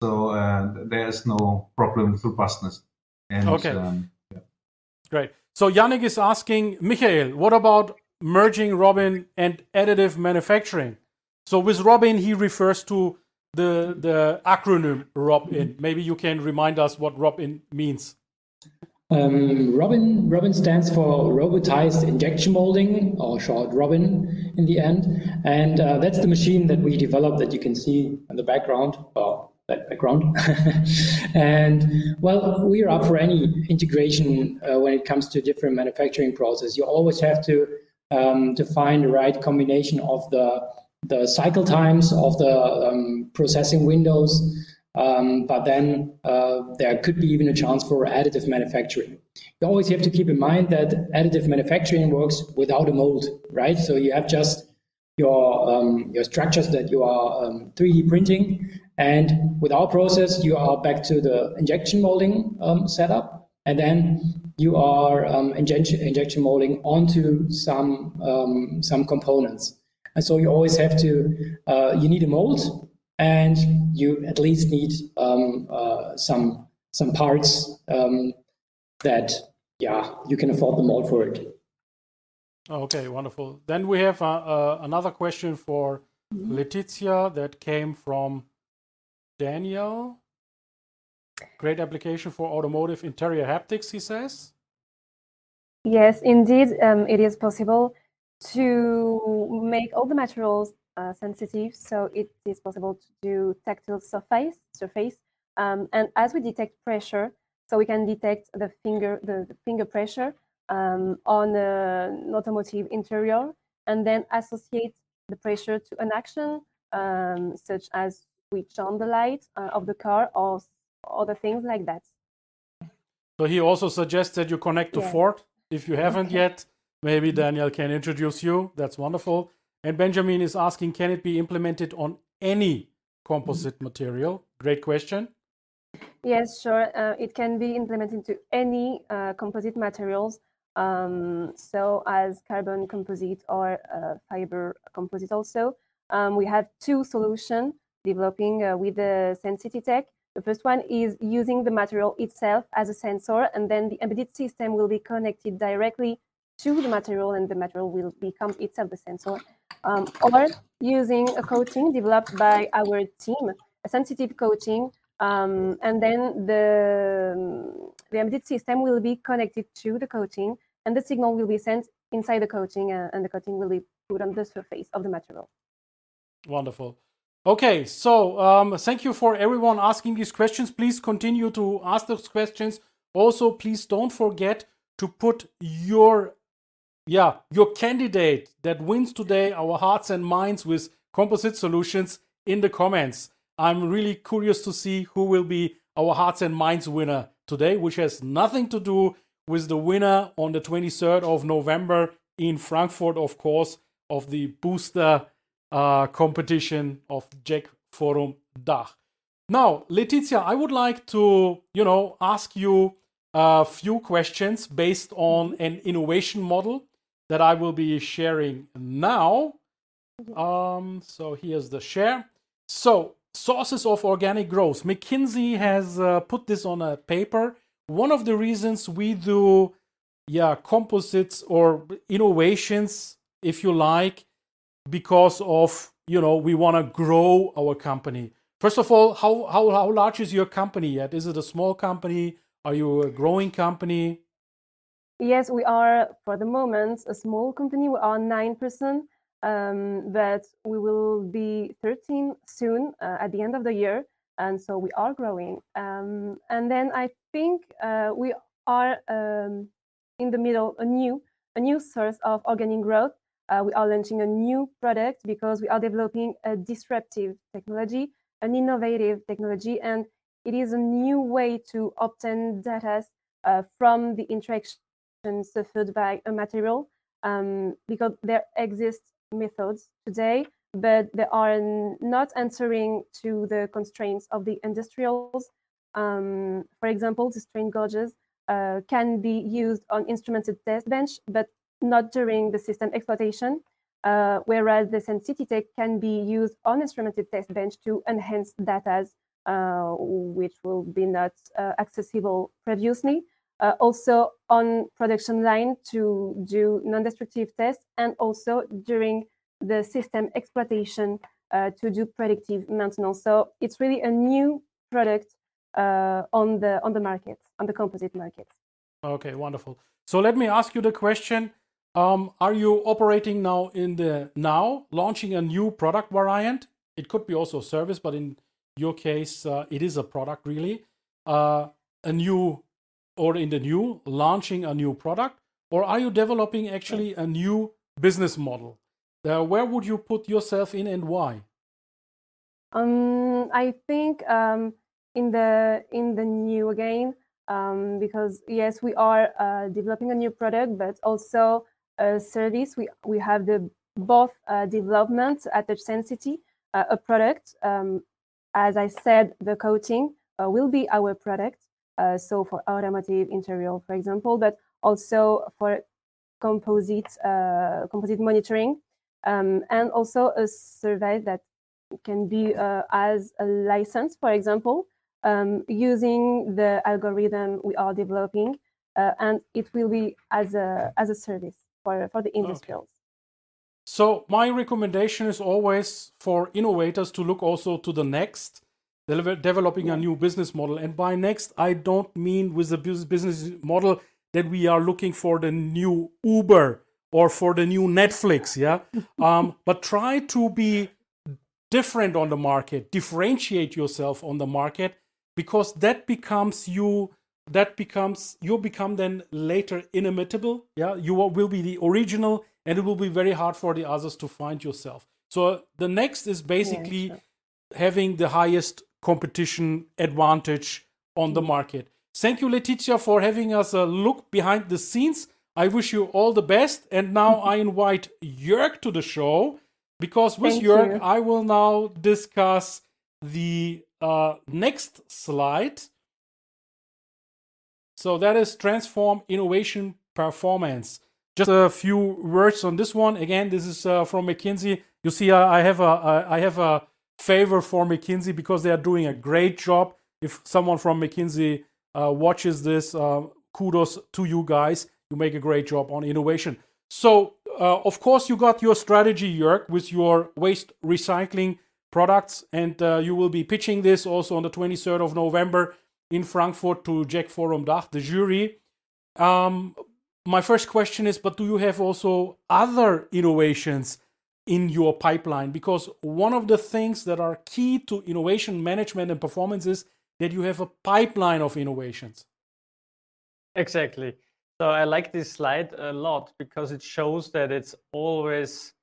So uh, there is no problem with robustness. And, okay. Um, yeah. Great. So Yannick is asking, Michael, what about merging Robin and additive manufacturing? So with Robin, he refers to the the acronym ROBIN. Maybe you can remind us what ROBIN means. Um, Robin, Robin stands for robotized injection molding, or short Robin in the end. And uh, that's the machine that we developed that you can see in the background, or that background. and well, we are up for any integration uh, when it comes to different manufacturing process. You always have to um, to find the right combination of the the cycle times of the um, processing windows um, but then uh, there could be even a chance for additive manufacturing. You always have to keep in mind that additive manufacturing works without a mold, right? So you have just your um, your structures that you are um, 3D printing, and with our process, you are back to the injection molding um, setup, and then you are um, injection injection molding onto some um, some components. And so you always have to uh, you need a mold and you at least need um, uh, some some parts um, that yeah you can afford the mold for it. Okay, wonderful. Then we have uh, uh, another question for Letizia that came from Daniel. Great application for automotive interior haptics, he says. Yes, indeed, um, it is possible to make all the materials uh, sensitive, so it is possible to do tactile surface, surface. Um, and as we detect pressure, so we can detect the finger, the, the finger pressure um, on a, an automotive interior, and then associate the pressure to an action, um, such as switch on the light uh, of the car or other things like that. So he also suggests that you connect to yeah. Ford. If you haven't yet, maybe Daniel can introduce you. That's wonderful. And Benjamin is asking, can it be implemented on any composite material? Great question. Yes, sure. Uh, it can be implemented into any uh, composite materials. Um, so as carbon composite or uh, fiber composite also. Um, we have two solutions developing uh, with the Sensity Tech. The first one is using the material itself as a sensor, and then the embedded system will be connected directly to the material, and the material will become itself the sensor um, or using a coating developed by our team, a sensitive coating, um, and then the, the embedded system will be connected to the coating, and the signal will be sent inside the coating, uh, and the coating will be put on the surface of the material. Wonderful. Okay, so um, thank you for everyone asking these questions. Please continue to ask those questions. Also, please don't forget to put your yeah your candidate that wins today our hearts and minds with composite solutions in the comments. I'm really curious to see who will be our hearts and minds winner today, which has nothing to do with the winner on the 23rd of November in Frankfurt, of course, of the booster uh, competition of JEC Forum Dach. Now, Letizia, I would like to, you know, ask you a few questions based on an innovation model that I will be sharing now. Um, so here's the share. So sources of organic growth. McKinsey has uh, put this on a paper. One of the reasons we do, yeah, composites or innovations, if you like, because of you know we want to grow our company. First of all, how how how large is your company yet? Is it a small company? Are you a growing company? Yes, we are for the moment a small company. We are nine percent um, but we will be 13 soon uh, at the end of the year. And so we are growing. Um, and then I think uh, we are um, in the middle, a new, a new source of organic growth. Uh, we are launching a new product because we are developing a disruptive technology, an innovative technology, and it is a new way to obtain data uh, from the interaction suffered by a material um, because there exist methods today, but they are not answering to the constraints of the industrials. Um, for example, the strain gauges uh, can be used on instrumented test bench, but not during the system exploitation. Uh, whereas the Sensititech can be used on instrumented test bench to enhance data uh, which will be not uh, accessible previously. Uh, also on production line to do non-destructive tests and also during the system exploitation uh, to do predictive maintenance. So it's really a new product uh, on the on the market, on the composite market. Okay, wonderful. So let me ask you the question: um, Are you operating now in the now launching a new product variant? It could be also a service, but in your case, uh, it is a product really. Uh, a new or in the new launching a new product, or are you developing actually a new business model? Uh, where would you put yourself in and why? Um, I think um, in the in the new again um, because yes, we are uh, developing a new product, but also a service. We we have the both uh, development at TouchSensity, uh, a product. Um, as I said, the coating uh, will be our product. Uh, so for automotive interior, for example, but also for composite composite monitoring um, and also a survey that can be uh, as a license, for example, um, using the algorithm we are developing, uh, and it will be as a as a service for for the industrials. Okay. So my recommendation is always for innovators to look also to the next, developing a new business model. And by next, I don't mean with the business model that we are looking for the new Uber or for the new Netflix, yeah. Um, but try to be different on the market, differentiate yourself on the market, because that becomes you. That becomes you become then later inimitable. Yeah, you will be the original, and it will be very hard for the others to find yourself. So the next is basically yeah, sure. having the highest competition advantage on the market. Thank you, Letizia, for having us a look behind the scenes I wish you all the best. And now I invite Jörg to the show because with Thank Jörg, you. I will now discuss the uh, next slide. So that is transform innovation performance. Just a few words on this one. Again, this is uh, from McKinsey. You see, uh, I have a I have a favor for McKinsey because they are doing a great job. If someone from McKinsey uh, watches this, uh, kudos to you guys you make a great job on innovation. So, uh, of course, you got your strategy, Jörg, with your waste recycling products, and uh, you will be pitching this also on the 23rd of November in Frankfurt to JEC Forum Dach, the jury. Um, my first question is, but do you have also other innovations in your pipeline because one of the things that are key to innovation management and performance is that you have a pipeline of innovations. Exactly. So I like this slide a lot because it shows that it's always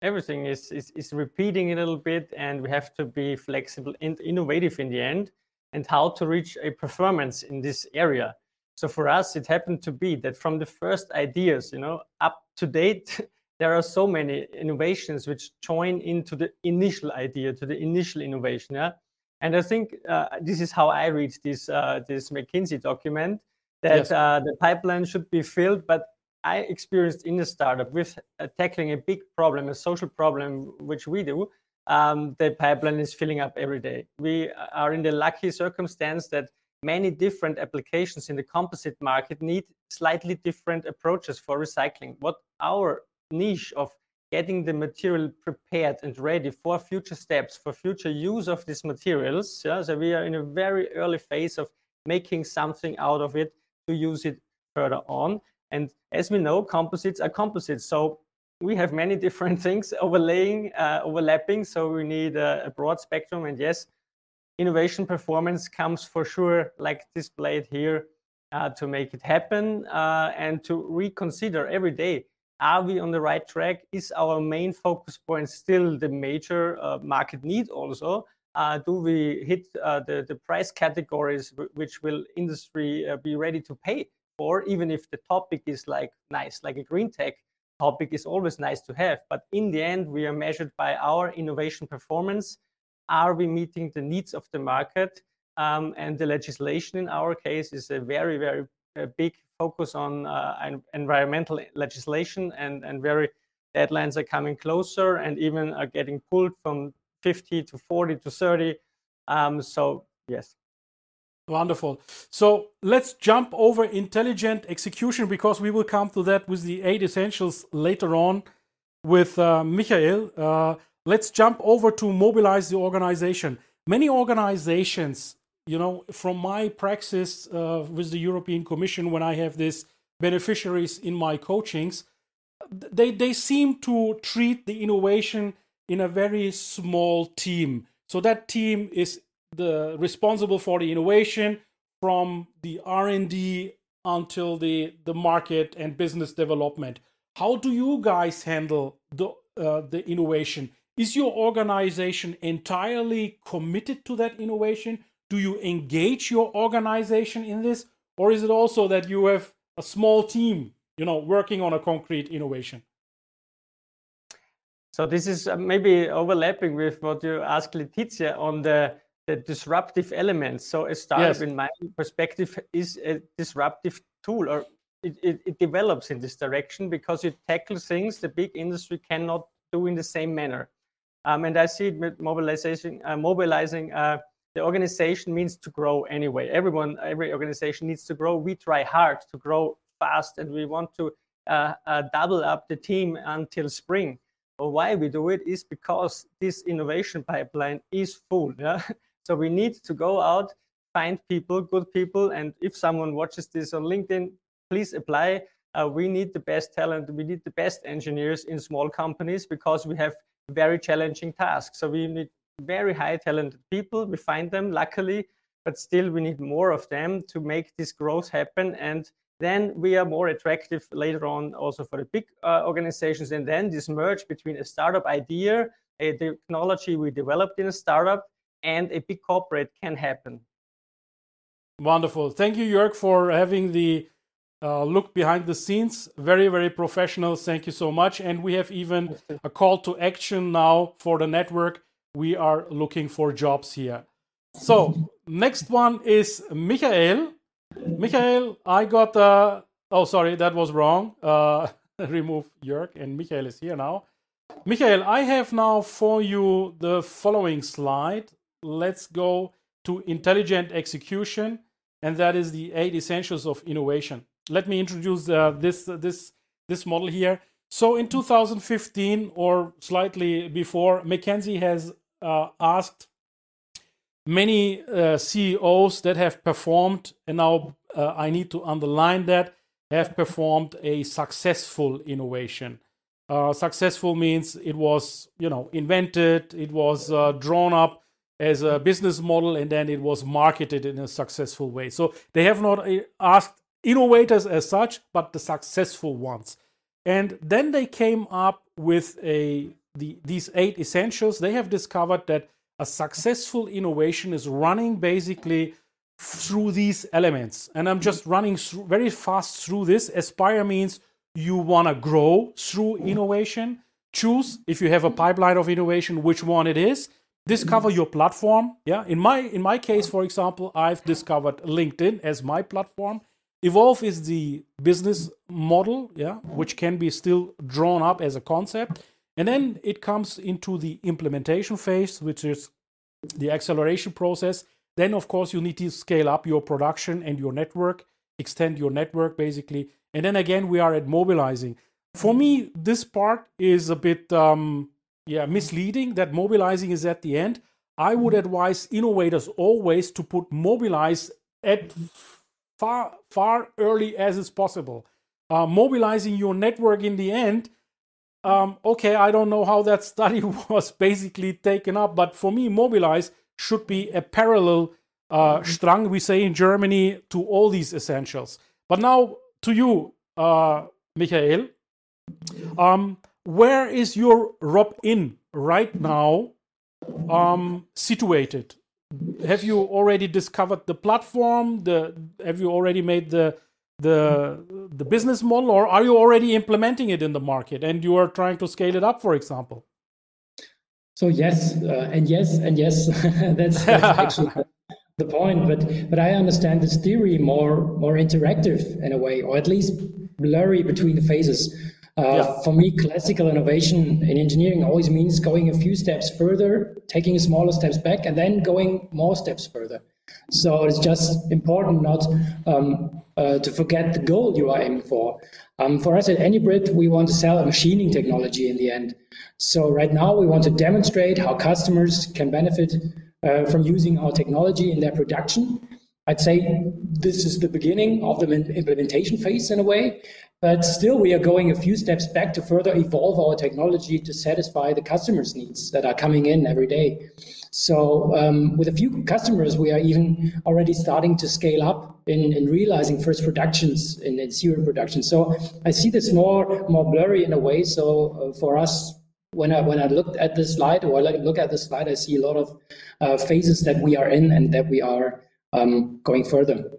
everything is, is, is repeating a little bit and we have to be flexible and innovative in the end and how to reach a performance in this area. So for us, it happened to be that from the first ideas, you know, up to date, there are so many innovations which join into the initial idea, to the initial innovation. Yeah? And I think uh, this is how I read this uh, this McKinsey document that yes. uh, the pipeline should be filled. But I experienced in a startup with uh, tackling a big problem, a social problem, which we do. Um, the pipeline is filling up every day. We are in the lucky circumstance that many different applications in the composite market need slightly different approaches for recycling. What our niche of getting the material prepared and ready for future steps, for future use of these materials. Yeah? So we are in a very early phase of making something out of it to use it further on. And as we know, composites are composites. So we have many different things overlaying, uh, overlapping. So we need a, a, broad spectrum. And yes, innovation performance comes for sure, like displayed here, uh, to make it happen uh, and to reconsider every day are we on the right track? Is our main focus point still the major uh, market need also? Uh, do we hit uh, the, price categories which will industry be ready to pay for, even if the topic is like nice, like a green tech topic is always nice to have. But in the end, we are measured by our innovation performance. Are we meeting the needs of the market? Um, and the legislation in our case is a very, very uh, big focus on uh, environmental legislation and, and very deadlines are coming closer and even are getting pulled from 50 to 40 to 30. Um, so, yes. Wonderful. So let's jump over intelligent execution because we will come to that with the eight essentials later on with uh, Michael. Uh, let's jump over to mobilize the organization. Many organizations you know, from my praxis uh, with the European Commission, when I have these beneficiaries in my coachings, they, they seem to treat the innovation in a very small team. So that team is the responsible for the innovation from the R&D until the, the market and business development. How do you guys handle the, uh, the innovation? Is your organization entirely committed to that innovation? Do you engage your organization in this or is it also that you have a small team you know working on a concrete innovation so this is uh, maybe overlapping with what you asked Letizia on the, the disruptive elements. So a startup, yes. in my perspective, is a disruptive tool, or it, it, it, develops in this direction because it tackles things the big industry cannot do in the same manner. Um, and I see it with mobilization, uh, mobilizing uh, the organization means to grow anyway. Everyone, every organization needs to grow. We try hard to grow fast, and we want to uh, uh, double up the team until spring. But why we do it is because this innovation pipeline is full. Yeah? so we need to go out, find people, good people, and if someone watches this on LinkedIn, please apply. Uh, we need the best talent. We need the best engineers in small companies because we have very challenging tasks. So we need very high talented people. We find them, luckily, but still we need more of them to make this growth happen. And then we are more attractive later on also for the big uh, organizations. And then this merge between a startup idea, a technology we developed in a startup, and a big corporate can happen. Wonderful. Thank you, Jörg, for having the uh, look behind the scenes. Very, very professional. Thank you so much. And we have even a call to action now for the network we are looking for jobs here. So next one is Michael. Michael, I got. Uh, oh, sorry, that was wrong. Uh, remove Jörg, and Michael is here now. Michael, I have now for you the following slide. Let's go to intelligent execution, and that is the eight essentials of innovation. Let me introduce uh, this uh, this this model here. So in 2015 or slightly before, McKinsey has uh, asked many uh, CEOs that have performed, and now uh, I need to underline that, have performed a successful innovation. Uh, successful means it was, you know, invented, it was uh, drawn up as a business model, and then it was marketed in a successful way. So they have not uh, asked innovators as such, but the successful ones. And then they came up with a the, these eight essentials. They have discovered that a successful innovation is running basically through these elements. And I'm just mm-hmm. running through, very fast through this. Aspire means you want to grow through mm-hmm. innovation. Choose if you have a mm-hmm. pipeline of innovation, which one it is. Discover your platform. Yeah. In my in my case, for example, I've discovered LinkedIn as my platform. Evolve is the business model, yeah, which can be still drawn up as a concept. And then it comes into the implementation phase, which is the acceleration process. Then, of course, you need to scale up your production and your network, extend your network basically. And then again, we are at mobilizing. For me, this part is a bit um, yeah, misleading that mobilizing is at the end. I would advise innovators always to put mobilize at far far early as is possible. Uh, mobilizing your network in the end. Um, okay, I don't know how that study was basically taken up, but for me, mobilize should be a parallel uh, strang, we say in Germany, to all these essentials. But now to you, uh, Michael. Um, where is your Robin right now um, situated? have you already discovered the platform? The have you already made the the the business model, or are you already implementing it in the market and you are trying to scale it up, for example? So yes, uh, and yes, and yes. that's, that's actually the point. But but I understand this theory more more interactive in a way, or at least blurry between the phases. Uh, yeah. For me, classical innovation in engineering always means going a few steps further, taking smaller steps back, and then going more steps further. So it's just important not um, uh, to forget the goal you are aiming for. Um, for us at Anybrid, we want to sell a machining technology in the end. So right now, we want to demonstrate how customers can benefit uh, from using our technology in their production. I'd say this is the beginning of the implementation phase in a way, but still we are going a few steps back to further evolve our technology to satisfy the customers' needs that are coming in every day. So um, with a few customers, we are even already starting to scale up in, in realizing first productions in, in serial production. So I see this more more blurry in a way. So uh, for us, when I when I looked at this slide or I look at the slide, I see a lot of uh, phases that we are in and that we are um, going further.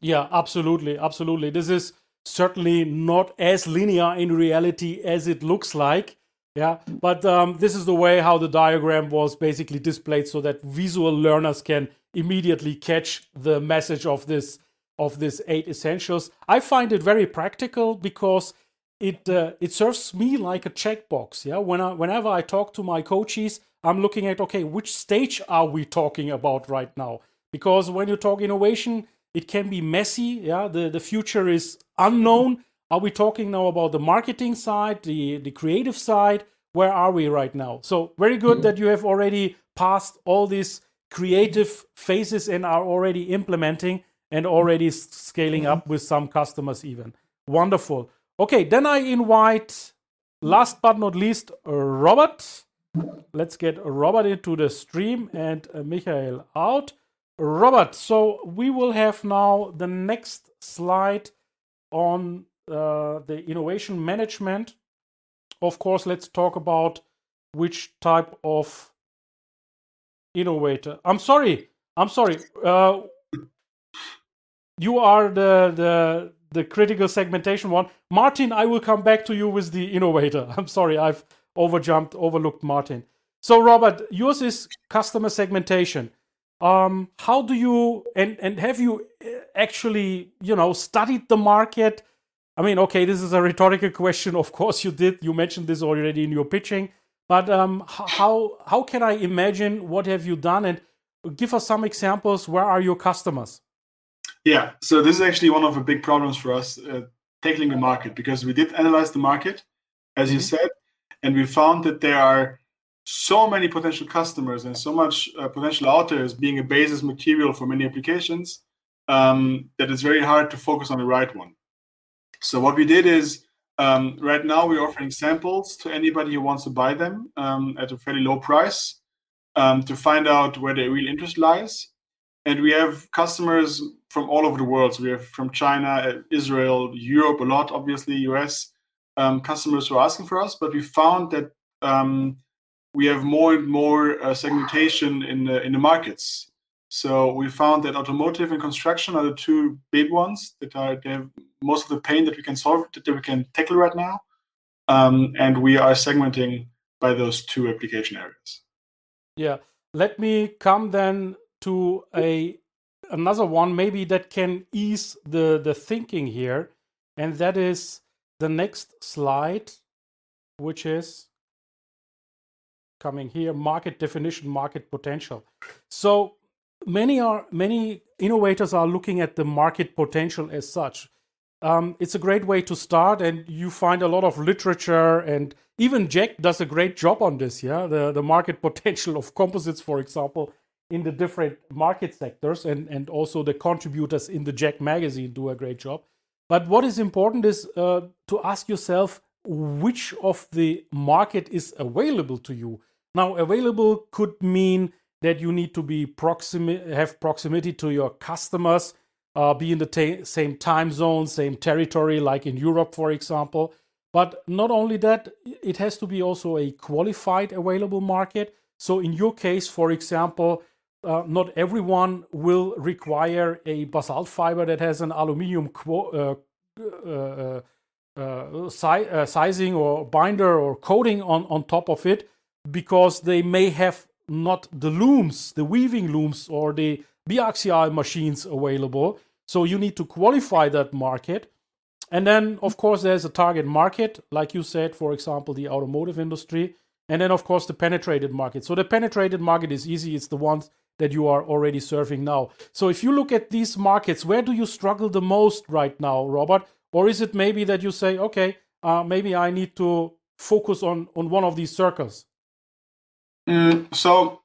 Yeah, absolutely, absolutely. This is certainly not as linear in reality as it looks like. Yeah, but um, this is the way how the diagram was basically displayed, so that visual learners can immediately catch the message of this of this eight essentials. I find it very practical because it uh, it serves me like a checkbox. Yeah, when I, whenever I talk to my coaches, I'm looking at okay, which stage are we talking about right now? because when you talk innovation it can be messy yeah? The, the future is unknown. Are we talking now about the marketing side the, the creative side? Where are we right now? So very good that you have already passed all these creative phases and are already implementing and already scaling up with some customers even. Wonderful. Okay then i invite last but not least robert. Let's get robert into the stream and uh, michael out Robert, so we will have now the next slide on uh, the innovation management. Of course, let's talk about which type of innovator. I'm sorry. I'm sorry. Uh, you are the the the critical segmentation one. Martin, I will come back to you with the innovator. I'm sorry, I've overjumped, overlooked Martin. So, Robert, yours is customer segmentation um, how do you and and have you uh, actually you know studied the market? I mean okay this is a rhetorical question. Of course you did. You mentioned this already in your pitching. But um, how how can i imagine what have you done? And give us some examples. Where are your customers? Yeah. So this is actually one of the big problems for us uh, tackling the market because we did analyze the market as you mm-hmm. said and we found that there are so many potential customers and so much uh, potential out being a basis material for many applications um, that it's very hard to focus on the right one. So what we did is Um, right now, we're offering samples to anybody who wants to buy them um, at a fairly low price um, to find out where their real interest lies. And we have customers from all over the world. So we have from China, Israel, Europe, a lot, obviously, US um, customers who are asking for us. But we found that um, we have more and more uh, segmentation in the in the markets. So we found that automotive and construction are the two big ones that are most of the pain that we can solve that we can tackle right now, um, and we are segmenting by those two application areas. Yeah, let me come then to a another one maybe that can ease the the thinking here, and that is the next slide, which is coming here market definition market potential. So many are many innovators are looking at the market potential as such. Um, it's a great way to start and you find a lot of literature and even JEC does a great job on this yeah? The, the market potential of composites for example in the different market sectors and, and also the contributors in the JEC magazine do a great job. But what is important is uh, to ask yourself which of the market is available to you now, available could mean that you need to be proximate, have proximity to your customers, uh, be in the same time zone, same territory, like in Europe, for example. But not only that, it has to be also a qualified available market. So, in your case, for example, uh, not everyone will require a basalt fiber that has an aluminium qu- uh, uh, uh, uh sizing or binder or coating on, on top of it because they may have not the looms, the weaving looms, or the biaxial machines available. So you need to qualify that market. And then, of course, there's a target market, like you said, for example, the automotive industry. And then, of course, the penetrated market. So the penetrated market is easy, it's the ones that you are already serving now. So if you look at these markets, where do you struggle the most right now, Robert? Or is it maybe that you say, okay, uh, maybe I need to focus on, on one of these circles? Mm, so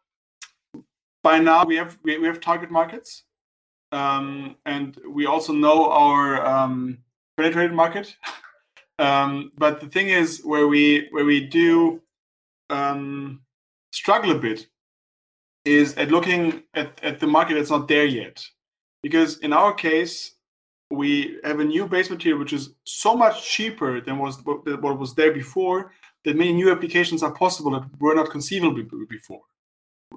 by now we have we, we have target markets, um, and we also know our um, penetrated market. um, but the thing is, where we where we do um, struggle a bit is at looking at, at the market that's not there yet, because in our case we have a new base material which is so much cheaper than was what was there before that many new applications are possible that were not conceivable before.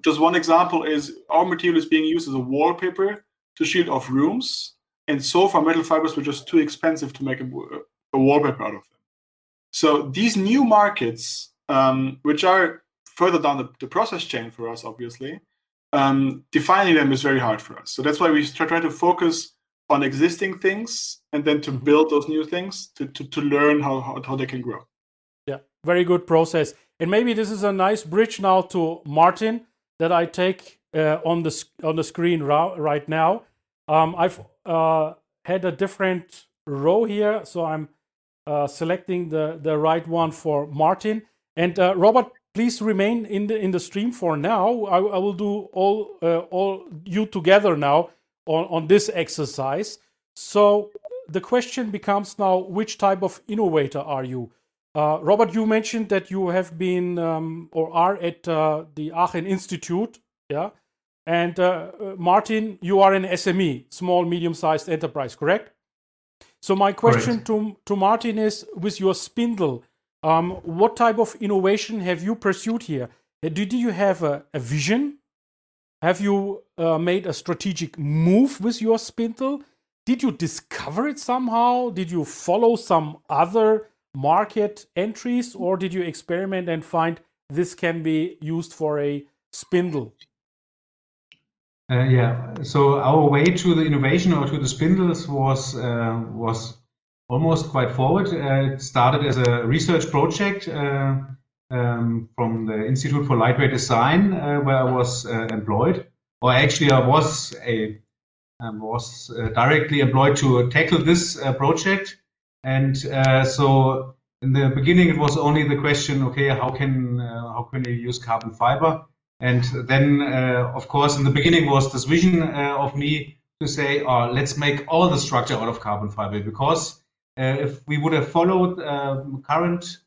Just one example is our material is being used as a wallpaper to shield off rooms, and so far metal fibers were just too expensive to make a, a wallpaper out of them. So these new markets, um, which are further down the, the, process chain for us, obviously, um, defining them is very hard for us. So that's why we try, try to focus on existing things and then to mm-hmm. build those new things to, to, to learn how, how, how they can grow Yeah, very good process. And maybe this is a nice bridge now to Martin that I take uh, on the on the screen right now. Um, I've uh, had a different row here, so I'm uh, selecting the the right one for Martin. And uh, Robert, please remain in the in the stream for now. I, I will do all uh, all you together now on on this exercise. So the question becomes now: Which type of innovator are you? Uh, Robert, you mentioned that you have been um, or are at uh, the Aachen Institute, yeah. And uh, uh Martin, you are an SME, small medium-sized enterprise, correct? So my question to to Martin is: with your spindle, um, what type of innovation have you pursued here? Uh, did you have a, a vision? Have you uh, made a strategic move with your spindle? Did you discover it somehow? Did you follow some other market entries, or did you experiment and find this can be used for a spindle? Uh, yeah, so our way to the innovation or to the spindles was uh, was almost quite forward. Uh, it started as a research project uh, um, from the Institute for Lightweight Design, uh, where I was uh, employed, or actually I was a um, was directly employed to tackle this project. And uh, so in the beginning, it was only the question, okay, how can uh, how can you use carbon fiber? And then, uh, of course, in the beginning was this vision uh, of me to say, oh, let's make all the structure out of carbon fiber because uh, if we would have followed um, current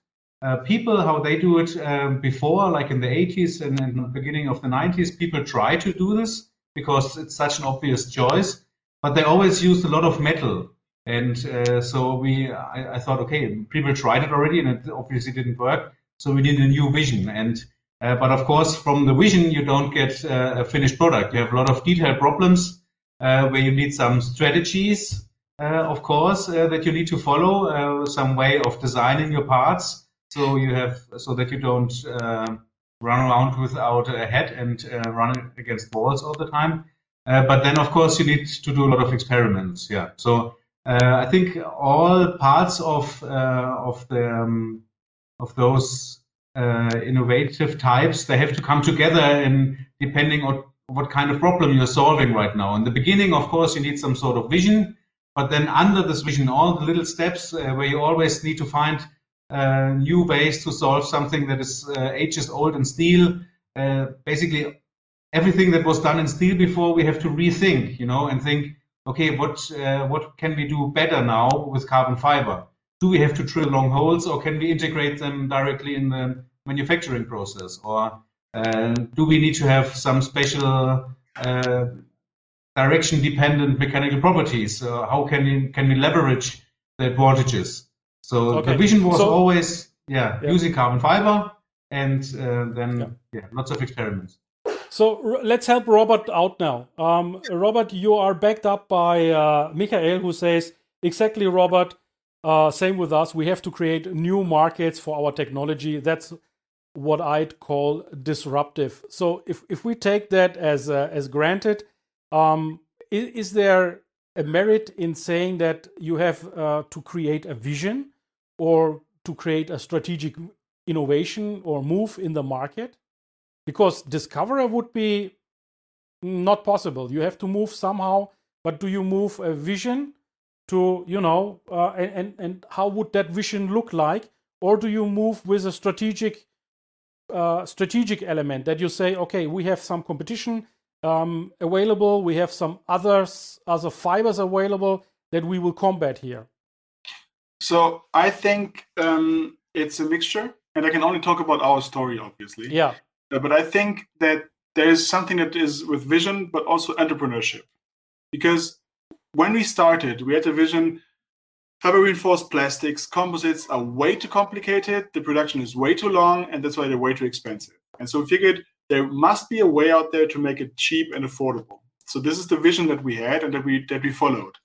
uh, people how they do it um, before, like in the 80s and the beginning of the 90s, people try to do this because it's such an obvious choice, but they always used a lot of metal. And uh, so we, I, I, thought, okay, people tried it already, and it obviously didn't work. So we need a new vision. And uh, but of course, from the vision, you don't get uh, a finished product. You have a lot of detailed problems uh, where you need some strategies, of course, that you need to follow, some way of designing your parts so you have so that you don't uh, run around without a head and uh, run against walls all the time. Uh, but then, of course, you need to do a lot of experiments. Yeah. So uh, I think all parts of uh, of the um, of those uh, innovative types they have to come together in depending on what kind of problem you're solving right now. In the beginning, of course, you need some sort of vision. But then under this vision, all the little steps where you always need to find new ways to solve something that is uh, ages old in steel. Uh, basically, everything that was done in steel before, we have to rethink, you know, and think, okay, what uh, what can we do better now with carbon fiber? Do we have to drill long holes, or can we integrate them directly in the manufacturing process, or uh, do we need to have some special uh, direction-dependent mechanical properties? how can we can we leverage the advantages? So okay. the vision was so, always, yeah, yeah, using carbon fiber and uh, then, yeah. yeah. lots of experiments. So let's help Robert out now. Um, Robert, you are backed up by uh, Michael, who says, exactly, Robert, uh, same with us. We have to create new markets for our technology. That's what I'd call disruptive. So if, if we take that as, uh, as granted, um, is, is, there a merit in saying that you have uh, to create a vision or to create a strategic innovation or move in the market because discoverer would be not possible. You have to move somehow but do you move a vision to you know uh, and and how would that vision look like? Or do you move with a strategic uh, strategic element that you say okay we have some competition um, available we have some others other fibers available that we will combat here so I think um, it's a mixture, and I can only talk about our story, obviously. Yeah. Uh, but I think that there is something that is with vision, but also entrepreneurship, because when we started, we had a vision. Fiber reinforced plastics, composites are way too complicated. The production is way too long, and that's why they're way too expensive. And so we figured there must be a way out there to make it cheap and affordable. So this is the vision that we had and that we that we followed.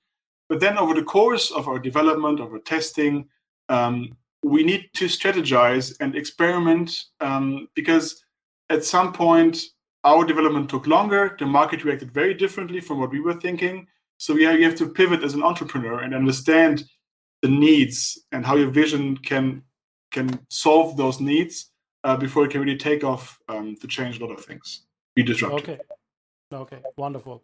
But then over the course of our development, of our testing, um, we need to strategize and experiment um, because at some point our development took longer. The market reacted very differently from what we were thinking. So we have, you have to pivot as an entrepreneur and understand the needs and how your vision can can solve those needs uh, before it can really take off um, to change a lot of things. Be disruptive. Okay. Okay. Wonderful.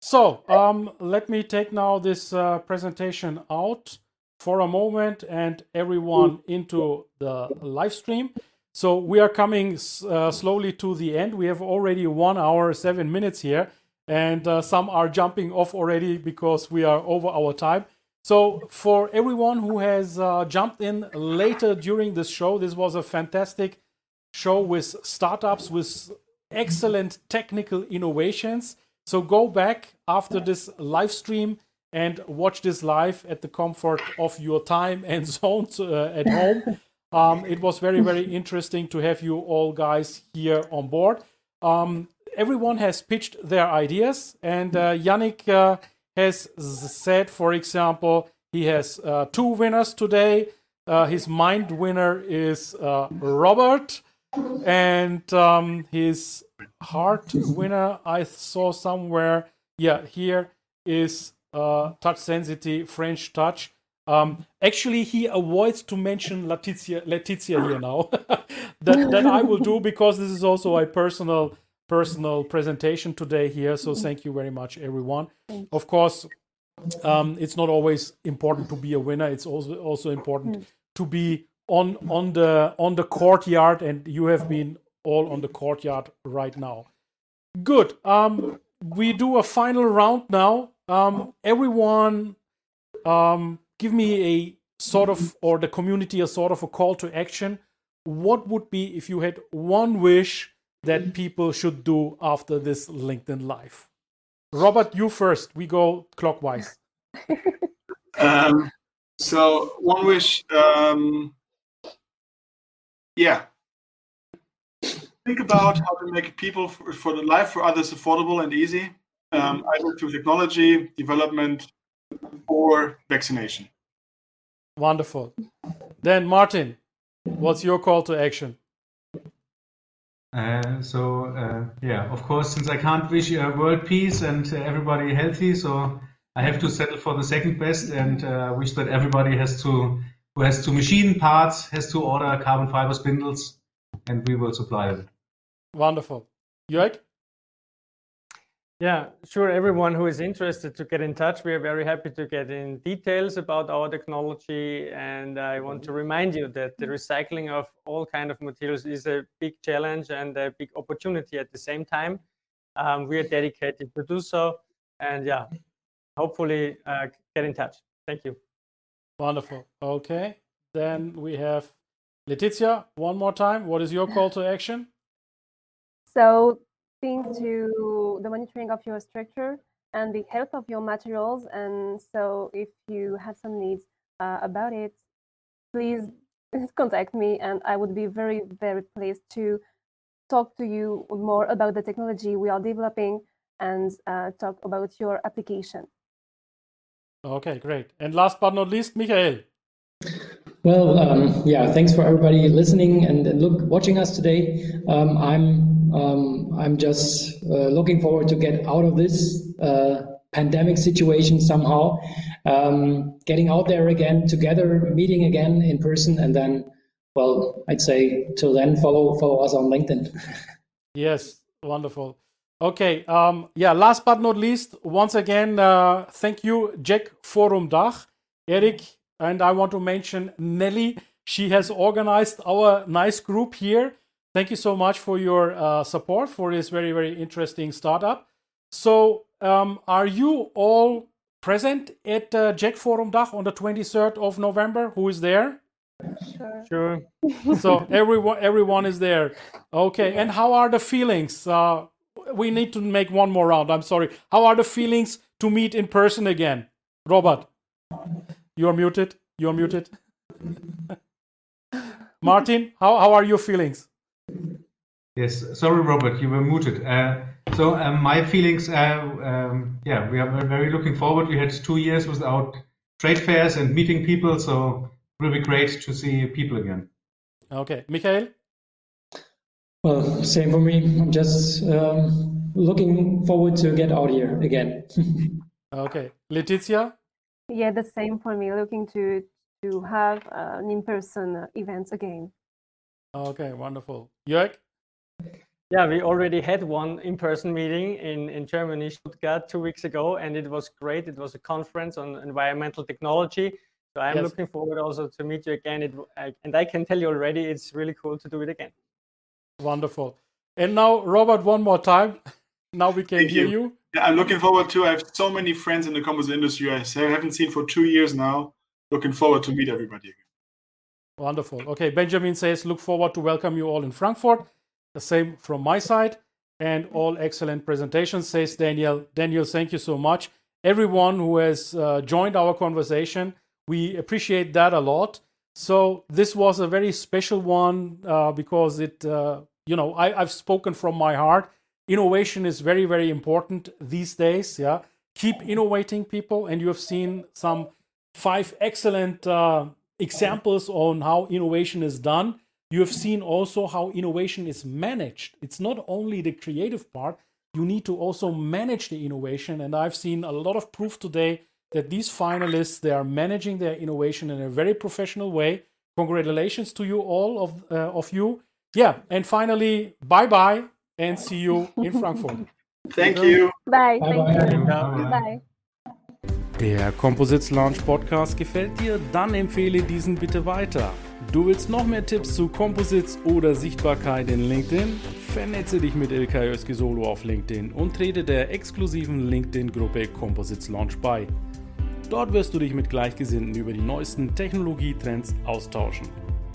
So um, let me take now this uh, presentation out for a moment and everyone into the live stream. So we are coming uh, slowly to the end. We have already one hour, seven minutes here, and uh, some are jumping off already because we are over our time. So for everyone who has uh, jumped in later during this show, this was a fantastic show with startups with excellent technical innovations. So go back after this live stream and watch this live at the comfort of your time and zone uh, at home. Um, it was very, very interesting to have you all guys here on board. Um, everyone has pitched their ideas, and uh, Yannick uh, has said, for example, he has uh, two winners today. Uh, his mind winner is uh, Robert, and um, his heart winner I saw somewhere. Yeah, here is uh, TouchSensity French touch. Um, actually, he avoids to mention Letizia, Letizia here now. that, that I will do because this is also a personal personal presentation today here. So thank you very much, everyone. Of course, um, it's not always important to be a winner. It's also also important mm. to be on on the on the courtyard, and you have been all on the courtyard right now. Good. Um, we do a final round now. Um, everyone, um, give me a sort of, or the community a sort of a call to action, what would be if you had one wish that people should do after this LinkedIn Live? Robert, you first. We go clockwise. um, so one wish, um, yeah. Think about how to make people for, for the life for others affordable and easy, um, either through technology, development, or vaccination. Wonderful. Then, Martin, what's your call to action? Uh, so uh, yeah, of course, since I can't wish uh, world peace and everybody healthy, so I have to settle for the second best and uh, wish that everybody has to who has to machine parts has to order carbon fiber spindles, and we will supply them. Wonderful, Jörg. Yeah, sure. Everyone who is interested to get in touch, we are very happy to get in details about our technology. And I want to remind you that the recycling of all kind of materials is a big challenge and a big opportunity at the same time. Um, we are dedicated to do so. And yeah, hopefully uh, get in touch. Thank you. Wonderful. Okay. Then we have Letizia, one more time. What is your call to action? So think to the monitoring of your structure and the health of your materials. And so if you have some needs uh, about it, please contact me and I would be very, very pleased to talk to you more about the technology we are developing and uh, talk about your application. Okay, great. And last but not least, Michael. Well, um, yeah, thanks for everybody listening and, and look watching us today. Um, I'm um, I'm just uh, looking forward to get out of this uh, pandemic situation somehow, um, getting out there again together, meeting again in person, and then, well, I'd say till then, follow follow us on LinkedIn. yes, wonderful. Okay, um, yeah. Last but not least, once again, uh, thank you, JEC Forum Dach, Eric and I want to mention Nelly. She has organized our nice group here. Thank you so much for your uh, support for this very, very interesting startup. So, um, are you all present at uh, JEC Forum Dach on the 23rd of November? Who is there? Sure. Sure. so everyone, everyone is there. Okay. And how are the feelings? Uh, we need to make one more round. I'm sorry. How are the feelings to meet in person again, Robert? You're muted. You're muted. Martin, how, how are your feelings? Yes, sorry, Robert, you were muted. Uh, so um, my feelings, uh, um, yeah, we are very looking forward. We had two years without trade fairs and meeting people, so it will be great to see people again. Okay, Michael. Well, same for me. I'm just um, looking forward to get out here again. okay, Letizia. Yeah, the same for me. Looking to to have uh, an in-person uh, event again. Okay, wonderful. Jörg? Yeah, we already had one in-person meeting in, in Germany, Stuttgart, two weeks ago, and it was great. It was a conference on environmental technology. So I'm yes. looking forward also to meet you again. It, I, and I can tell you already, it's really cool to do it again. Wonderful. And now, Robert, one more time. Now we can Thank hear you. you. Yeah, I'm looking forward to. I have so many friends in the composite industry I haven't seen for two years now. Looking forward to meet everybody again. Wonderful. Okay, Benjamin says, look forward to welcome you all in Frankfurt. The same from my side. And all excellent presentations, says Daniel. Daniel, thank you so much. Everyone who has uh, joined our conversation, we appreciate that a lot. So this was a very special one uh, because it, uh, you know, I, I've spoken from my heart. Innovation is very very important these days yeah. Keep innovating people and you have seen some five excellent uh, examples on how innovation is done. You have seen also how innovation is managed. It's not only the creative part you need to also manage the innovation and i've seen a lot of proof today that these finalists they are managing their innovation in a very professional way. Congratulations to you all of, uh, of you yeah and finally bye bye and see you in Frankfurt. Thank you. Bye. Thank you. Bye. Der Composites Launch Podcast gefällt dir? Dann empfehle diesen bitte weiter. Du willst noch mehr Tipps zu Composites oder Sichtbarkeit in LinkedIn? Vernetze dich mit Ilkay Özki Solo auf LinkedIn und trete der exklusiven LinkedIn-Gruppe Composites Launch bei. Dort wirst du dich mit Gleichgesinnten über die neuesten Technologietrends austauschen.